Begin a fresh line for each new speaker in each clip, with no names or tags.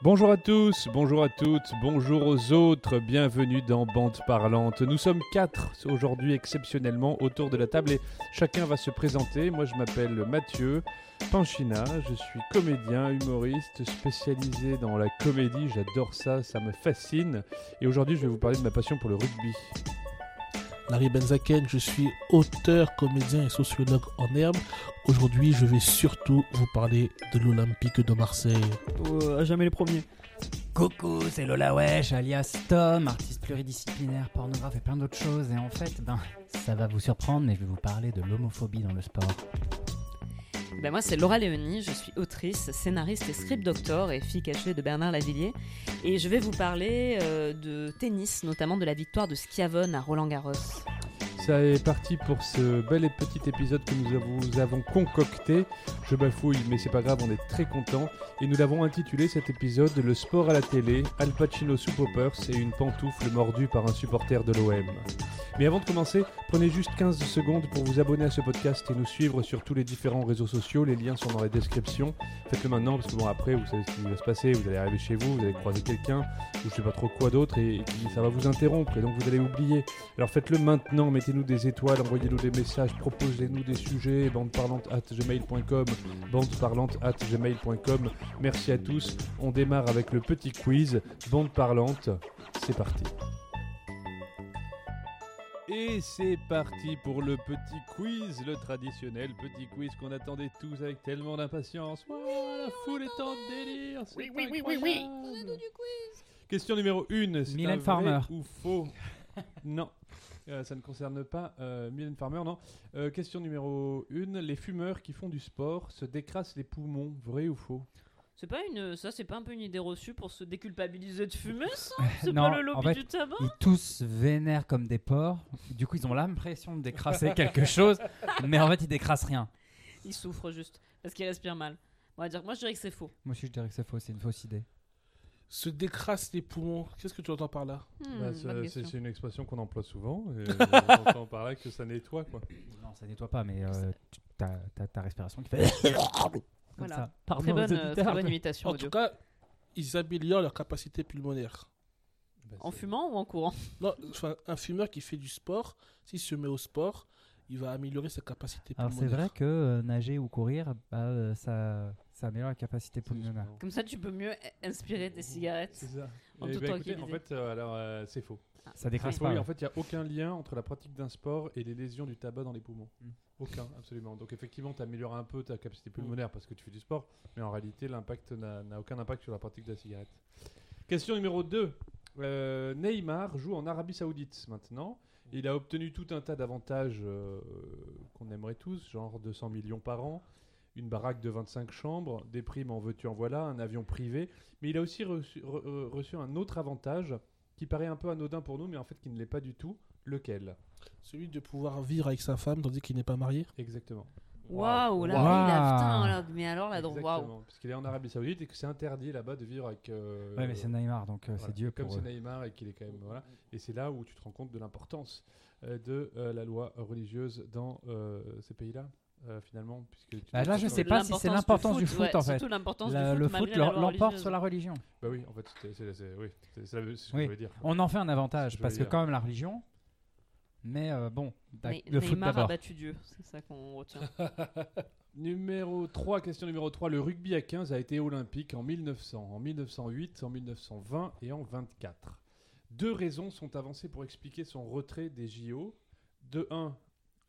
Bonjour à tous, bonjour à toutes, bonjour aux autres, bienvenue dans Bande Parlante. Nous sommes quatre aujourd'hui exceptionnellement autour de la table et chacun va se présenter. Moi je m'appelle Mathieu Panchina, je suis comédien, humoriste, spécialisé dans la comédie, j'adore ça, ça me fascine. Et aujourd'hui je vais vous parler de ma passion pour le rugby.
Larry Benzaken, je suis auteur, comédien et sociologue en herbe. Aujourd'hui, je vais surtout vous parler de l'Olympique de Marseille.
Oh, jamais les premiers.
Coucou, c'est Lola Wesh, alias Tom, artiste pluridisciplinaire, pornographe et plein d'autres choses. Et en fait, ben, ça va vous surprendre, mais je vais vous parler de l'homophobie dans le sport.
Ben moi, c'est Laura Léonie, je suis autrice, scénariste et script doctor et fille cachée de Bernard Lavillier. Et je vais vous parler euh, de tennis, notamment de la victoire de Schiavone à Roland-Garros.
Ça est parti pour ce bel et petit épisode que nous vous avons concocté. Je bafouille, mais c'est pas grave, on est très content. Et nous l'avons intitulé cet épisode Le sport à la télé, Al Pacino sous poppers et une pantoufle mordue par un supporter de l'OM. Mais avant de commencer, prenez juste 15 secondes pour vous abonner à ce podcast et nous suivre sur tous les différents réseaux sociaux. Les liens sont dans la description. Faites-le maintenant parce que bon après vous savez ce qui va se passer. Vous allez arriver chez vous, vous allez croiser quelqu'un ou je sais pas trop quoi d'autre et, ça va vous interrompre et donc vous allez oublier. Alors faites-le maintenant. Mettez-nous des étoiles, envoyez-nous des messages, proposez-nous des sujets. Bande parlante at gmail.com, bande parlante at gmail.com. Merci à tous. On démarre avec le petit quiz. Bande parlante. C'est parti. Et c'est parti pour le petit quiz, le traditionnel petit quiz qu'on attendait tous avec tellement d'impatience. La foule est en délire. Oui, oui, oui, oui, oui. Question numéro 1. C'est
Mylène
vrai
Farmer.
ou faux? Non. Euh, ça ne concerne pas euh, Mylène Farmer, non. Euh, question numéro 1. Les fumeurs qui font du sport se décrassent les poumons. Vrai ou faux?
C'est pas une, ça, c'est pas un peu une idée reçue pour se déculpabiliser de fumer, ça? C'est
Non,
pas le lobby
en fait,
du tabac?
Ils tous vénèrent comme des porcs. Du coup, ils ont l'impression de décrasser quelque chose, mais en fait, ils décrassent rien.
Il souffre juste parce qu'il respire mal. On va dire, moi, je dirais que c'est faux.
Moi aussi, je dirais que c'est faux, c'est une fausse idée.
Se décrasse les poumons. Qu'est-ce que tu entends par là?
Hmm,
Bah, C'est une expression qu'on emploie souvent. Et on entend par là que ça nettoie, quoi.
Non, ça nettoie pas, mais euh, tu- t'as t'as ta respiration qui fait.
Voilà.
ça. Pardon
Très bonne, euh,
auditeurs.
très bonne imitation
En
audio.
tout cas, ils améliorent leur capacité pulmonaire.
Bah,
En fumant ou en courant?
Non, enfin, un fumeur qui fait du sport, s'il se met au sport, il va améliorer sa capacité
Alors,
pulmonaire.
c'est vrai que euh, nager ou courir, bah, euh, ça, ça améliore la capacité pulmonaire.
Comme ça, tu peux mieux inspirer tes cigarettes.
C'est ça.
En
Eh
toute
ben, écoutez, en fait, euh, alors euh, c'est faux.
Ça décrasse
C'est faux,
pas.
oui, en fait, il n'y a aucun lien entre la pratique d'un sport et les lésions du tabac dans les poumons.
Mm.
Aucun, absolument. Donc effectivement, tu améliores un peu ta capacité pulmonaire parce que tu fais du sport, mais en réalité, l'impact n'a aucun impact sur la pratique de la cigarette. Question numéro 2. Neymar joue en Arabie Saoudite maintenant. Il a obtenu tout un tas d'avantages euh, qu'on aimerait tous, genre 200 millions par an, une baraque de 25 chambres, des primes en veux-tu en voilà, un avion privé. Mais il a aussi reçu, re- euh, reçu un autre avantage qui paraît un peu anodin pour nous, mais en fait qui ne l'est pas du tout. Lequel?
Celui de pouvoir vivre avec sa femme tandis qu'il n'est pas marié.
Exactement.
Waouh, là, là, putain, là, mais alors là, donc, waouh.
Parce qu'il est en Arabie Saoudite et que c'est interdit là-bas de vivre avec. euh,
Ouais, mais c'est Neymar, donc euh,
voilà.
c'est Dieu
Comme c'est. Neymar et qu'il est quand même. Voilà. Et c'est là où tu te rends compte de l'importance euh, de euh, la loi religieuse dans euh, ces pays-là, euh, finalement. Puisque tu
Bah, là, je
Ouais.
sais pas si c'est l'importance du foot,
ouais,
en fait.
Surtout l'importance
La-
du
le
foot,
foot l'em-
loi
l'emporte sur la religion.
Bah oui, en fait, c'est oui, ce que
Oui.
je voulais dire.
On en fait un avantage, parce que quand même la religion. Mais euh, bon,
Mais
le foot
Neymar a
d'abord.
battu Dieu, c'est ça qu'on retient.
Numéro 3, question numéro 3. Le rugby à 15 a été olympique en 1900, en 1908, en 1920 et en 24. Deux raisons sont avancées pour expliquer son retrait des JO. De 1,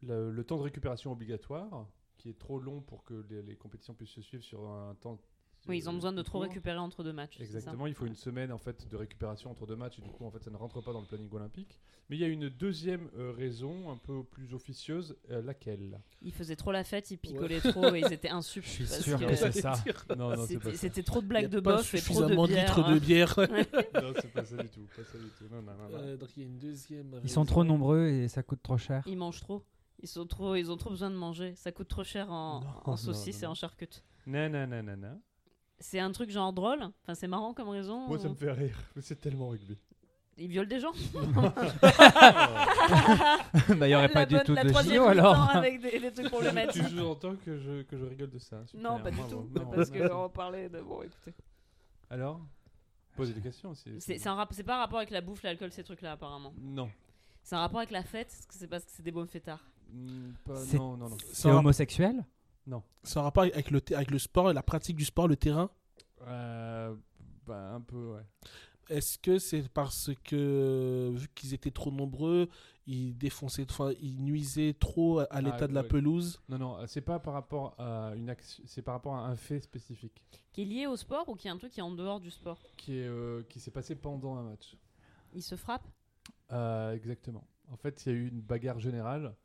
le, le temps de récupération obligatoire, qui est trop long pour que les, les compétitions puissent se suivre sur un temps.
Oui, ils ont besoin de trop
court.
récupérer entre deux matchs.
Exactement, il faut une semaine en fait de récupération entre deux matchs et du coup en fait ça ne rentre pas dans le planning olympique. Mais il y a une deuxième euh, raison un peu plus officieuse, euh, laquelle?
Ils faisaient trop la fête, ils picolaient trop et ils étaient insup.
Je suis sûr
que
que c'est ça.
Non, non,
C'était trop de
Il y
blagues
a
de
pas
bof et trop
suffisamment
de bière.
de bière.
non, c'est pas ça du tout. Pas ça du tout. Non, non, non, non.
Euh, donc il y a une deuxième.
Ils sont
raison.
trop nombreux et ça coûte trop cher.
Ils mangent trop. Ils, sont trop. ils ont trop besoin de manger. Ça coûte trop cher en,
Non,
en saucisse
non,
et en charcute.
Non, non, non, non, non.
C'est un truc genre drôle. Enfin, c'est marrant comme raison.
Moi, ça me fait rire. Mais c'est tellement rugby.
Ils violent des gens.
bah, il y aurait pas du tout de
mi-temps
alors.
avec des, des trucs
tu
problématiques.
sous-entends que je, que je rigole de ça. Super,
Non, pas du tout.
Non,
parce qu'on parlait de. Bon, écoutez.
Alors poser des questions. c'est-
C'est c'est un rap- c'est pas un rapport avec la bouffe, l'alcool, ces trucs-là, apparemment.
Non.
C'est un rapport avec la fête, parce que c'est parce que c'est des bons fêtards.
Mm, pas-
C'est-
non, non, non.
C'est
Ça-
homosexuel?
C'est un rapport avec le, avec le sport et la pratique du sport, le terrain?
Euh, bah, un peu, ouais.
Est-ce que c'est parce que, vu qu'ils étaient trop nombreux, ils défonçaient, enfin, ils nuisaient trop à l'état de la
ouais.
pelouse?
Non, non, c'est pas par rapport à une action, c'est par rapport à un fait spécifique
Qui est lié au sport ou qui est un truc qui est en dehors du sport?
Qui est euh, qui s'est passé pendant un match.
Il se frappe?
Euh, exactement. En fait, il y a eu une bagarre générale,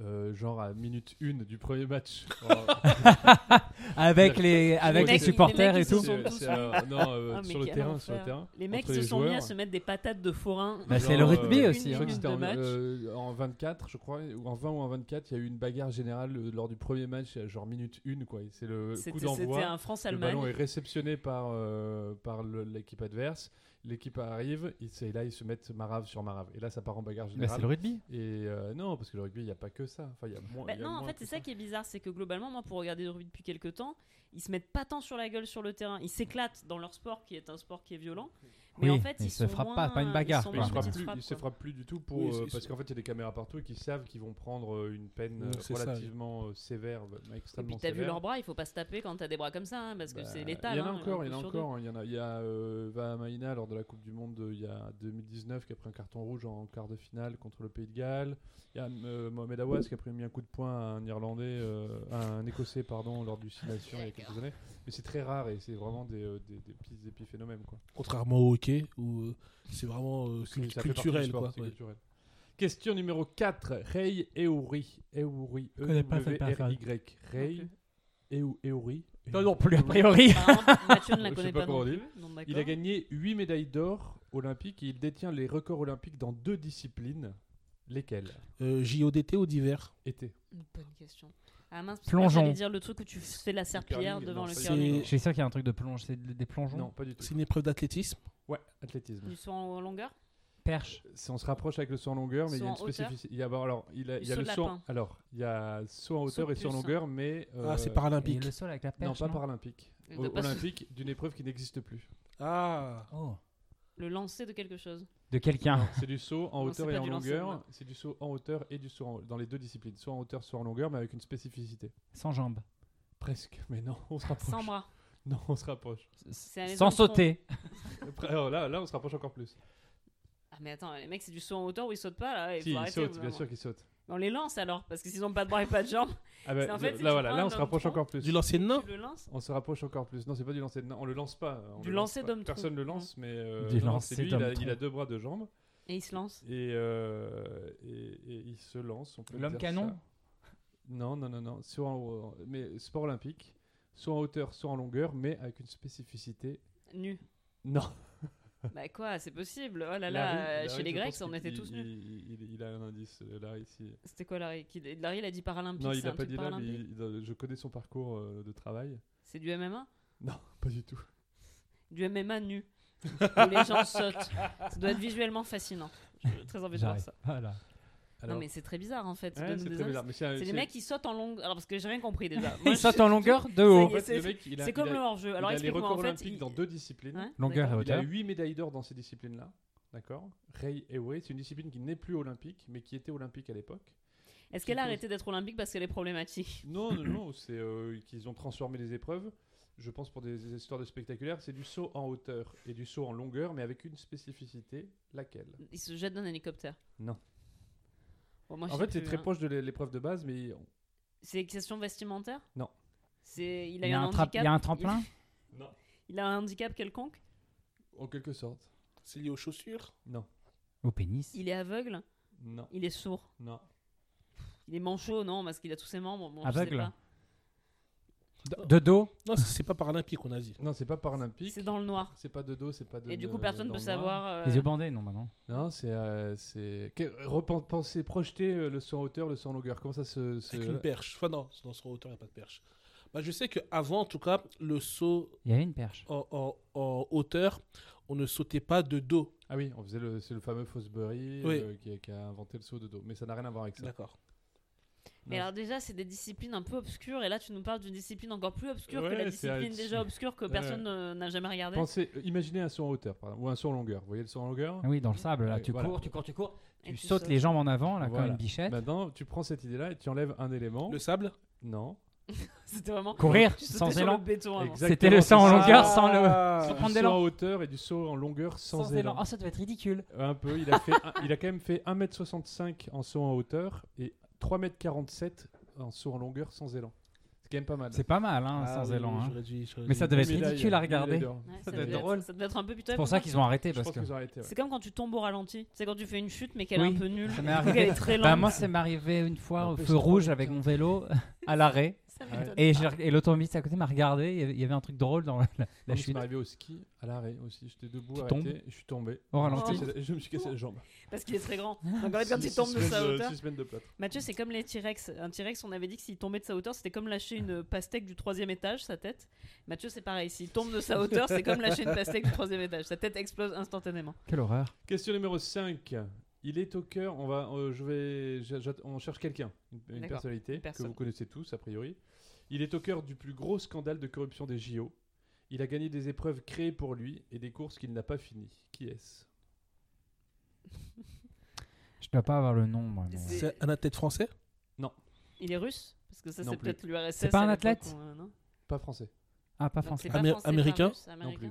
euh, genre à minute 1 du premier match. Alors,
Avec les, avec les,
mecs-
supporters
les
et tout
euh, non, euh,
Ah,
sur le terrain, sur le
enfer.
terrain.
Les mecs se
les
sont mis à se mettre des patates de forain.
Bah, c'est le rugby
euh,
aussi. hein.
En,
match.
euh, en 24, je crois, ou en 20 ou en 24, il y a eu une bagarre générale euh, lors du premier match, euh, genre minute 1, quoi. Et C'est le coup
C'était c'était
d'envoi.
un
Le
France-Allemagne.
ballon est réceptionné par, euh, par le- l'équipe adverse. L'équipe arrive, et là ils se mettent marave sur marave. Et là ça part en bagarre générale.
c'est le rugby.
Et euh, non, parce que le rugby, il n'y a pas que ça. Enfin, il y a moins.
Bah
il y a
non, en fait, c'est ça qui est bizarre, c'est que globalement, moi, pour regarder le rugby depuis quelques temps, ils se mettent pas tant sur la gueule sur le terrain. Ils s'éclatent dans leur sport, qui est un sport qui est violent. Mais
Oui,
en fait, ils
ils se frappent
moins-
pas, pas une
ils
bagarre,
sont
Mais
quoi.
il se
moins
frappe
petites
plus,
frappes,
il se
quoi.
frappe plus du tout pour,
Oui,
euh, parce qu'en fait il y a des caméras partout et qu'ils savent qu'ils vont prendre euh, une peine euh,
ça.
relativement sévère, euh,
Et
extrêmement
puis t'as vu leurs bras, il faut pas se taper quand t'as des bras comme ça, hein, parce que
Bah,
c'est létal.
Il y en a
hein,
encore,
un
il y en a encore. Il y en a, il y a euh, Vahamaina lors de la Coupe du Monde il y a 2019 qui a pris un carton rouge en quart de finale contre le Pays de Galles. Il y a euh, Mohamed Awas qui a pris mis un coup de poing à un Irlandais, à un Écossais pardon, lors du Six Nations il y a quelques années. Mais c'est très rare et c'est vraiment des, des, des petits épiphénomènes quoi.
Contrairement au hockey, où euh, c'est vraiment euh, cult- culturel.
sport,
Quoi, ouais.
culturel. Question numéro 4. Rei Eouri. Eouri. E
connais pas cette personne.
Y. Rei
Non
Eouri.
Non, non plus, a priori.
Mathieu ne la connaît
pas Il a gagné 8 médailles d'or olympiques et il détient les records olympiques dans deux disciplines. Lesquelles?
Euh, JODT ou d'hiver
Une bonne question. Ah mince, parce que
Plongeon.
j'allais dire le truc où tu fais la serpillière devant
non,
le curling.
Suis sûr qu'il y a un truc de plonge. C'est des plongeons
Non, pas du tout.
C'est une épreuve d'athlétisme.
Ouais, athlétisme.
Du saut en longueur
Perche.
Si on se rapproche avec le saut en longueur, mais il y a
Saut
une spécificité. Il y a, alors, il, a,
Du
il y a
saut
le saut. Alors, il y a saut en
Saut
hauteur et saut en longueur, mais
Ah,
euh,
c'est
Et
paralympique.
le sol avec la
non,
perche.
paralympique. O-
doit pas se-
olympique d'une épreuve qui n'existe plus.
Ah,
Oh.
Le lancer de quelque chose.
De quelqu'un.
C'est du saut en hauteur et en longueur. C'est du saut en hauteur et du saut en- dans les deux disciplines. Soit en hauteur, soit en longueur, mais avec une spécificité.
Sans jambes.
Presque, mais non, on se rapproche.
Sans bras.
Non, on se rapproche.
Sans sauter.
Alors là, là, on se rapproche encore plus.
Ah mais attends, les mecs c'est du saut en hauteur où ils sautent pas là. Il
si,
faut
il
arrêter,
saute,
au bout d'un
bien sûr qu'il saute.
On les lance alors, parce que s'ils ont pas de bras et pas de jambes,
Ah bah,
en fait,
là, voilà, on se rapproche encore plus.
du lancer de nain
tu le lances.
On se rapproche encore plus. Non, c'est pas du lancer de nain. On le lance pas. on
Du
le lance
lancer
pas.
d'homme
Personne le lance, mais euh,
Du
non,
lancer
c'est lui. Il a,
d'homme
il a
tronc.
deux bras, deux jambes,
Et il se lance.
et, euh, et, et il se lance. on peut
L'homme canon
ça. Non, non, non, non. Soit en- mais sport olympique, soit en hauteur, soit en longueur, mais avec une spécificité.
Nu.
Non.
bah quoi, c'est possible. Oh là là,
Larry-
euh,
Larry,
chez les
je
Grecs, on était tous nus.
Il, il- il a un indice, euh, Larry, ici.
C'était quoi Larry Larry, il a dit paralympique.
Non, il n'a pas dit là, mais
paralympique.
il- je connais son parcours euh, de travail.
C'est du MMA
Non, pas du tout.
Du MMA nu. où les gens sautent. Ça doit être visuellement fascinant. J'ai très envie de voir ça.
Voilà.
Alors,
Non mais c'est très bizarre en fait.
ouais, c'est c'est-
mecs qui sautent en longue. Alors parce que j'ai rien compris déjà. Moi,
Il
je-
saute en longueur de haut.
C'est-
il il
comme le hors-jeu.
il
Alors
a les records
en fait.
olympiques
il-
dans deux disciplines.
Ouais,
Longueur et
Il a
hauteur.
8 médailles d'or dans ces disciplines-là. D'accord Rei Ewe, c'est une discipline qui n'est plus olympique, mais qui était olympique à l'époque.
Est-ce qu'elle a arrêté d'être olympique parce qu'elle est problématique?
Non, non, non, c'est euh, qu'ils ont transformé les épreuves. Je pense pour des, des histoires de spectaculaires, c'est du saut en hauteur et du saut en longueur, mais avec une spécificité. Laquelle?
Il se jette d'un hélicoptère.
Non.
Bon, moi, je
En fait, c'est très
hein.
proche de l'é- l'épreuve de base, mais
C'est question vestimentaire?
Non.
C'est il
Il
a
y a
un handicap.
il y a un tremplin?
Non,
Il a un handicap quelconque?
En quelque sorte.
C'est lié aux chaussures?
Non,
Au pénis?
Il est aveugle?
Non,
Il est sourd?
Non.
Il est manchot Non, parce qu'il a tous ses membres. Bon, je sais
Aveugle
pas.
De- dos
Non, c'est- pas paralympique, on a dit.
Non, c'est pas paralympique.
C'est dans le noir.
C'est pas de dos, c'est pas de.
Et du coup, personne
dans
peut savoir. euh,
Les yeux bandés, non, bah non.
Non, c'est. euh, Repenser, projeter euh, le saut en hauteur, le saut en longueur. Comment ça se. se-
Avec une perche. Enfin, non, dans son hauteur, il n'y a pas de perche. Bah, je sais qu'avant, en tout cas, le saut
Il y avait une perche.
en, en- en hauteur, on ne sautait pas de dos.
Ah oui, on faisait le, c'est le fameux Fosbury
Oui.
euh, qui a inventé le saut de dos. Mais ça n'a rien à voir avec ça.
D'accord.
Mais alors déjà, c'est des disciplines un peu obscures, et là tu nous parles d'une discipline encore plus obscure que la discipline déjà obscure que
Ouais.
personne n'a jamais regardé.
Pensez, euh, imaginez un saut en hauteur, par exemple, ou un saut en longueur. Vous voyez le saut en longueur?
Oui, dans le sable, là, tu
voilà.
cours, tu cours, tu cours,
Et
tu
tu
sautes
sautes.
les jambes en avant, là,
Voilà.
comme une bichette.
Maintenant, tu prends cette idée-là et tu enlèves un élément.
Le sable?
Non.
C'était vraiment.
Courir sans élan. C'était le saut en longueur sans le. Sans
Du saut en hauteur et du saut en longueur sans,
Sans
élan.
élan. Ah, ça doit être ridicule.
Un peu. Il a, fait un- il a quand même fait 1m65 en saut en hauteur et 3m47 en saut en longueur sans élan. C'est quand même pas mal.
C'est pas mal, hein,
Ah
sans
oui,
élan. hein. Mais
dû-
ça devait être ridicule à regarder.
Ouais,
Ça
ça,
doit être
devait
drôle.
ça devait être un peu
C'est
pitoyable.
pour ça qu'ils ont arrêté parce que.
C'est comme quand tu tombes au ralenti. C'est quand tu fais une chute mais qu'elle
Oui,
est un peu nulle.
ça m'est
Ou
arrivé.
qu'elle est très lente.
Bah, moi, ça m'est arrivé une fois
En
au
plus,
feu
c'est
rouge avec
putain.
mon vélo à l'arrêt. Et, et l'automobiliste à côté m'a regardé. il y avait- un truc drôle dans la, la
Moi, ça
chute.
m'est arrivé au ski à l'arrêt aussi. J'étais debout, arrêté, je suis tombé.
Au ralenti.
Je me suis cassé- Je me suis cassé la jambe.
Parce qu'il est très grand. Donc en fait, quand
Six-
il tombe de sa hauteur.
Six semaines de plâtre.
Mathieu, c'est comme les T-Rex. Un T-Rex, on avait dit que s'il tombait de sa hauteur, c'était comme lâcher une pastèque du troisième étage, sa tête. Mathieu, c'est pareil. S'il tombe de sa hauteur, c'est comme lâcher une pastèque du troisième étage. Sa tête explose instantanément.
Quelle horreur.
Question numéro 5. Il est au cœur. On va, euh, je vais, on cherche quelqu'un, une, une
D'accord,
personnalité
une personne.
que vous connaissez tous a priori. Il est au cœur du plus gros scandale de corruption des JO. Il a gagné des épreuves créées pour lui et des courses qu'il n'a pas finies. Qui est-ce?
Je dois pas avoir le nom, moi. mais-
C'est-
C'est un athlète français?
Il est russe? Parce que ça,
Non
c'est
plus.
peut-être l'URSS.
C'est pas un athlète?
euh, non?
Pas français.
Ah, pas français.
c'est pas
Amé-
français, pas
américain?
russe,
Non plus.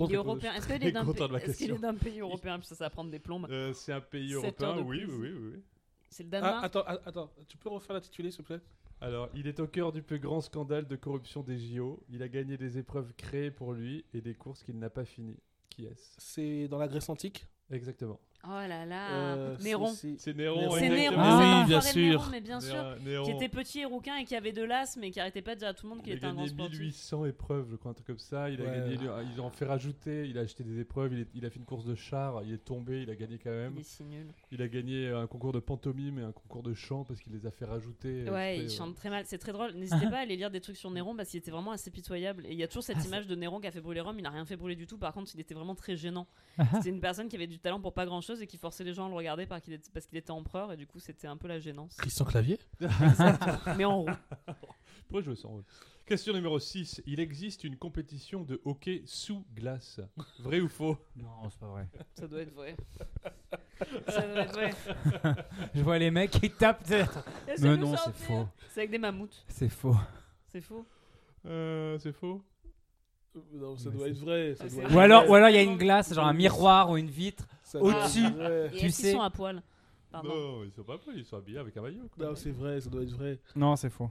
Est européen. Est-ce qu'il est d'un pays- est-ce qu'il est
question.
d'un pays européen Puis ça, ça va prendre des plombes.
Euh, c'est un pays européen. Oui, oui, oui.
C'est le
Ah,
Danemark
attends, ah, attends, tu peux refaire l'intitulé s'il te plaît?
Alors, il est au cœur du plus grand scandale de corruption des JO. Il a gagné des épreuves créées pour lui et des courses qu'il n'a pas finies. Qui est-ce?
C'est dans la Grèce antique?
Exactement.
Oh là là.
Euh,
Néron.
c'est-
Néron.
Néron.
C'est Néron.
Ah, oui, bien
enfoiré de Néron,
sûr.
mais bien sûr.
Néron-.
Qui était petit et rouquin et qui avait de l'as, mais qui arrêtait pas de dire à tout le monde qu'il
Il
était
a
un grand
gagné
sportif.
1800 épreuves, je crois, un truc comme ça. Il a
Ouais.
gagné, ils ont fait rajouter, il a acheté des épreuves, il, est- il a fait une course de char, il est tombé, il a gagné quand même.
Il est si nul.
Il a gagné un concours de pantomime et un concours de chant parce qu'il les a fait rajouter. euh,
Ouais, il
ouais.
chante très mal. C'est très drôle. N'hésitez pas à aller lire des trucs sur Néron parce qu'il était vraiment assez pitoyable. Et il y a toujours cette
Ah,
image de Néron qui a fait brûler Rome. Il n'a rien fait brûler du tout. Par contre, il était vraiment très gênant. C'était une personne qui avait du talent pour pas grand chose et qui forçait les gens à le regarder parce qu'il était, parce qu'il était empereur. Et du coup, c'était un peu la gênance.
Christian Clavier
Mais en roue.
Pourquoi je me sens Question numéro 6. Il existe une compétition de hockey sous glace. Vrai ou faux?
Non, c'est pas vrai.
Ça doit être vrai. Ça doit être vrai.
Je vois les mecs qui tapent.
Et
Mais non, c'est faux.
C'est avec des mammouths.
C'est faux.
C'est faux.
Euh, C'est faux?
Euh, Non, ça
Mais
doit
c'est-
être vrai. ça
Ah,
doit
c'est vrai.
Ou alors,
vrai.
ou alors il y a une glace, genre un miroir ou une vitre. Au-dessus. Tu sais-
sont à poil Pardon.
Non, ils sont pas poils, ils sont habillés avec un maillot. quoi.
Non, c'est vrai, ça doit être vrai.
Non, c'est faux.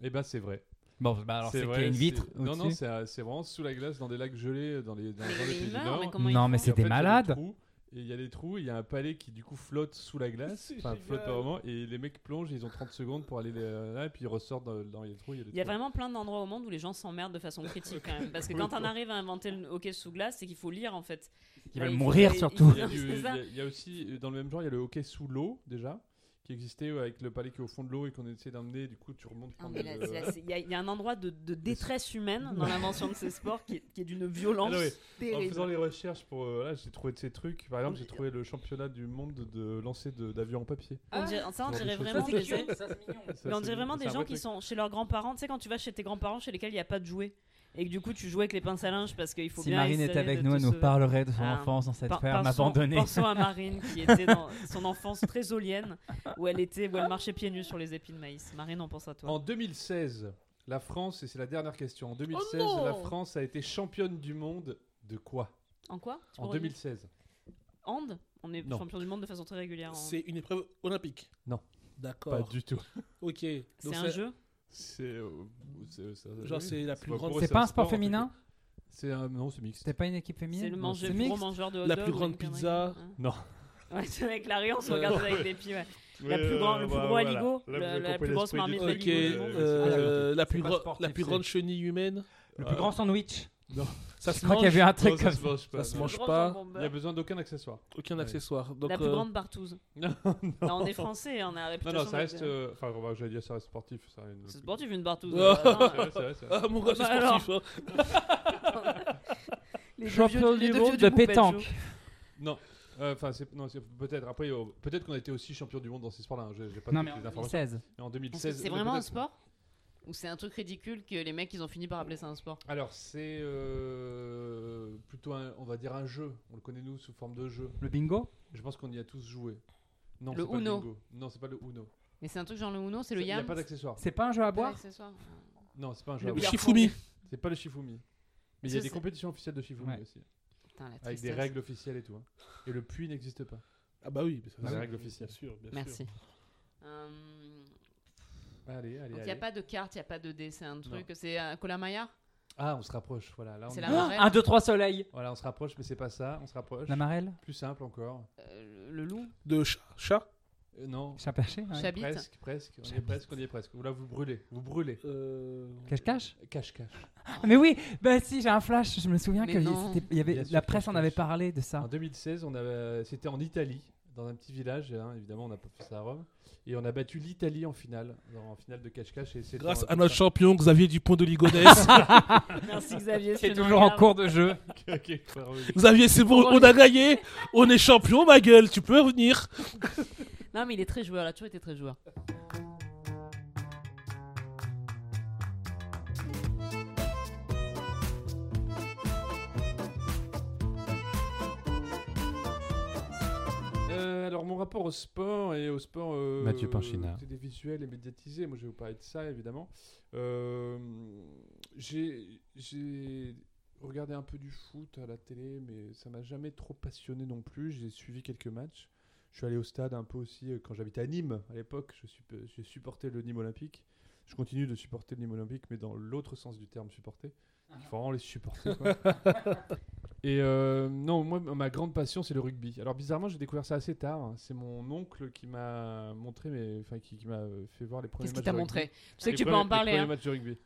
Eh ben, c'est vrai.
Bon, bah alors c'est qu'il y a une vitre
Non, non, c'est euh, c'est vraiment sous la glace dans des lacs gelés dans les, dans, dans les
il
pays du
meurt,
Nord.
mais comment ils
Non, mais c'était
il y a des
malade.
Et il y a des trous, il y a un palais qui du coup flotte sous la glace, enfin flotte pas vraiment, et les mecs plongent, ils ont 30 secondes pour aller euh, là, et puis ils ressortent dans, dans les trous. Il y a, des
Il y a vraiment plein d'endroits au monde où les gens s'emmerdent de façon critique quand même. Parce que quand on arrive à inventer le hockey sous glace, c'est qu'il faut lire en fait.
Ils
Là,
veulent mourir surtout.
Il y, a aussi, euh, dans le même genre, il y a le hockey sous l'eau déjà, qui existait euh, avec le palais qui est au fond de l'eau et qu'on essaie d'emmener, du coup tu remontes.
Là, là, c'est- Il y, a- il y a un endroit de, de détresse humaine dans l'invention de ces sports qui est, qui est d'une violence
Ah non, mais En faisant les recherches pour. euh, voilà, j'ai trouvé de ces trucs. Par exemple, j'ai trouvé le championnat du monde de lancer d'avions en papier.
On dirait- ça, on
Ce genre de
dirait
choses.
vraiment des,
Ça,
on dirait vraiment des gens qui sont chez leurs grands-parents. Tu sais, quand tu vas chez tes grands-parents chez lesquels il n'y a pas de jouets et que du coup tu joues avec les pinces à linge parce qu'il faut
Si
bien.
Marine était avec nous, elle nous parlerait de son
Ah.
enfance dans cette ferme abandonnée.
Pensons à Marine qui était dans son enfance très olienne où elle était où elle marchait pieds nus sur les épis de maïs. Marine, on pense à toi.
En 2016, la France, et c'est la dernière question, en 2016,
non
la France a été championne du monde de quoi?
En quoi?
En
redire
2016.
Hand? On est
Non.
champion du monde de façon très régulière. en-
C'est une épreuve olympique
Non.
D'accord.
Pas du tout.
Ok.
C'est un jeu?
C'est. euh, c'est-
Genre, c'est la plus
pas-
grande-
C'est pas un sport féminin
C'est un. Non, c'est mixte.
C'était pas une équipe féminine
C'est le manger, gros mangeur de hot
La plus grande pizza.
ça.
Non.
Ouais, c'est avec Larry, on se regarde avec des pieds. ouais. La plus grande-
euh,
le plus gros aligot,
La-
plus grosse marmite
euh,
c'est-
la plus grande,
sportif,
la plus
c'est-
grande chenille humaine.
Le
Euh,
plus grand sandwich.
Ça
Je
se
crois qu'il y avait un
Non,
truc
ça
comme
se
ça.
mange pas.
Ça se
non.
mange pas.
Il n'y a
beurre.
besoin d'aucun accessoire.
Aucun
Ouais.
accessoire. Donc,
La plus
euh,
grande partouze.
Non,
Non, on est français, on a la
Non,
réputation.
non, ça reste. euh, Enfin, on va- j'allais dire, ça reste sportif. ça, une-
C'est sportif une partouze. Euh, attends,
C'est vrai, c'est vrai, c'est vrai.
Ah, mon gars, c'est
Bah alors.
sportif. hein.
les deux
Champion
vieux- les
du
deux
monde de pétanque.
Show.
Non. Euh, Enfin, c'est- non, c'est- peut-être. Après, euh, peut-être qu'on a été aussi champion du monde dans ces sports-là. hein, J'ai j'ai pas
Non,
toutes
mais en
les informations.
2016.
Mais en
Est-ce que
2016.
C'est
mais
vraiment un
peut-être-
sport? Ou c'est un truc ridicule que les mecs ils ont fini par appeler ça un sport
Alors, c'est euh, plutôt, un- on va dire, un jeu. On le connaît, nous, sous forme de jeu.
Le bingo
Je pense qu'on y a tous joué. Non,
Le
c'est pas
Uno.
le bingo. Non, c'est pas le Uno.
Mais c'est un truc genre le Uno, c'est le
Il n'y a
yam
pas d'accessoire.
C'est pas un jeu à boire
Non, c'est pas un jeu.
Le
à
Le
boire.
Shifumi.
C'est pas le Shifumi. Mais il y
Ça,
a des
c'est-
compétitions officielles de Shifumi
Ouais.
aussi.
Putain, la
Avec des
tristesse.
règles officielles et tout. hein. Et le puits n'existe pas.
Ah bah oui, mais ça,
Dans les
c'est-
règles officielles.
Bien sûr, bien
Merci.
sûr.
Euh,
Allez, allez,
donc il n'y
allez.
a pas de carte, il n'y a pas de dé, c'est un truc. C'est un Colamaillard
Ah, on se rapproche. Voilà, là, on
C'est
est-
la
Ah,
marelle
Un, deux, trois soleils
Voilà, on se rapproche, mais c'est pas ça. On se rapproche.
La marelle?
Plus simple encore.
Euh, Le loup?
De chat, chat?
Euh, non.
Chat perché ouais.
Chabit
Presque, presque. On y est presque, on y est presque. Ou là, vous brûlez. Vous brûlez.
euh...
Cache-cache
Cache, cache.
Mais oui, bah si, j'ai un flash. Je me souviens
Mais
qu'il
non.
y avait
Bien sûr,
la presse
cache-cache.
en avait parlé de ça.
En 2016, on avait, c'était en Italie, dans un petit village. hein, évidemment, on n'a pas fait ça à Rome. Et on a battu l'Italie en finale, en finale de cache-cache. et c'était
Grâce à notre champion Xavier Dupont de Ligonnès.
Merci Xavier.
Qui est toujours en cours de jeu.
Xavier, c'est bon, on a gagné. On est champion, ma gueule. Tu peux revenir.
Non, mais il est très joueur, il a toujours été très joueur.
Alors mon rapport au sport et au sport euh,
Mathieu Pinchina.
télévisuel et médiatisé, moi je vais vous parler de ça évidemment. Euh, j'ai regardé un peu du foot à la télé, mais ça m'a jamais trop passionné non plus. J'ai suivi quelques matchs. Je suis allé au stade un peu aussi euh, quand j'habitais à Nîmes à l'époque. J'ai supporté le Nîmes Olympique. Je continue de supporter le Nîmes Olympique, mais dans l'autre sens du terme supporter. Il faut vraiment les supporter. quoi. Et euh, non, moi, ma grande passion, c'est le rugby. Alors, bizarrement, j'ai découvert ça assez tard. hein. C'est mon oncle qui m'a montré, mais enfin, qui, qui m'a fait voir les premiers
Qu'est-ce
matchs
qu'il t'a montré. Tu sais que tu peux en parler.
Les
hein.
premiers matchs de rugby.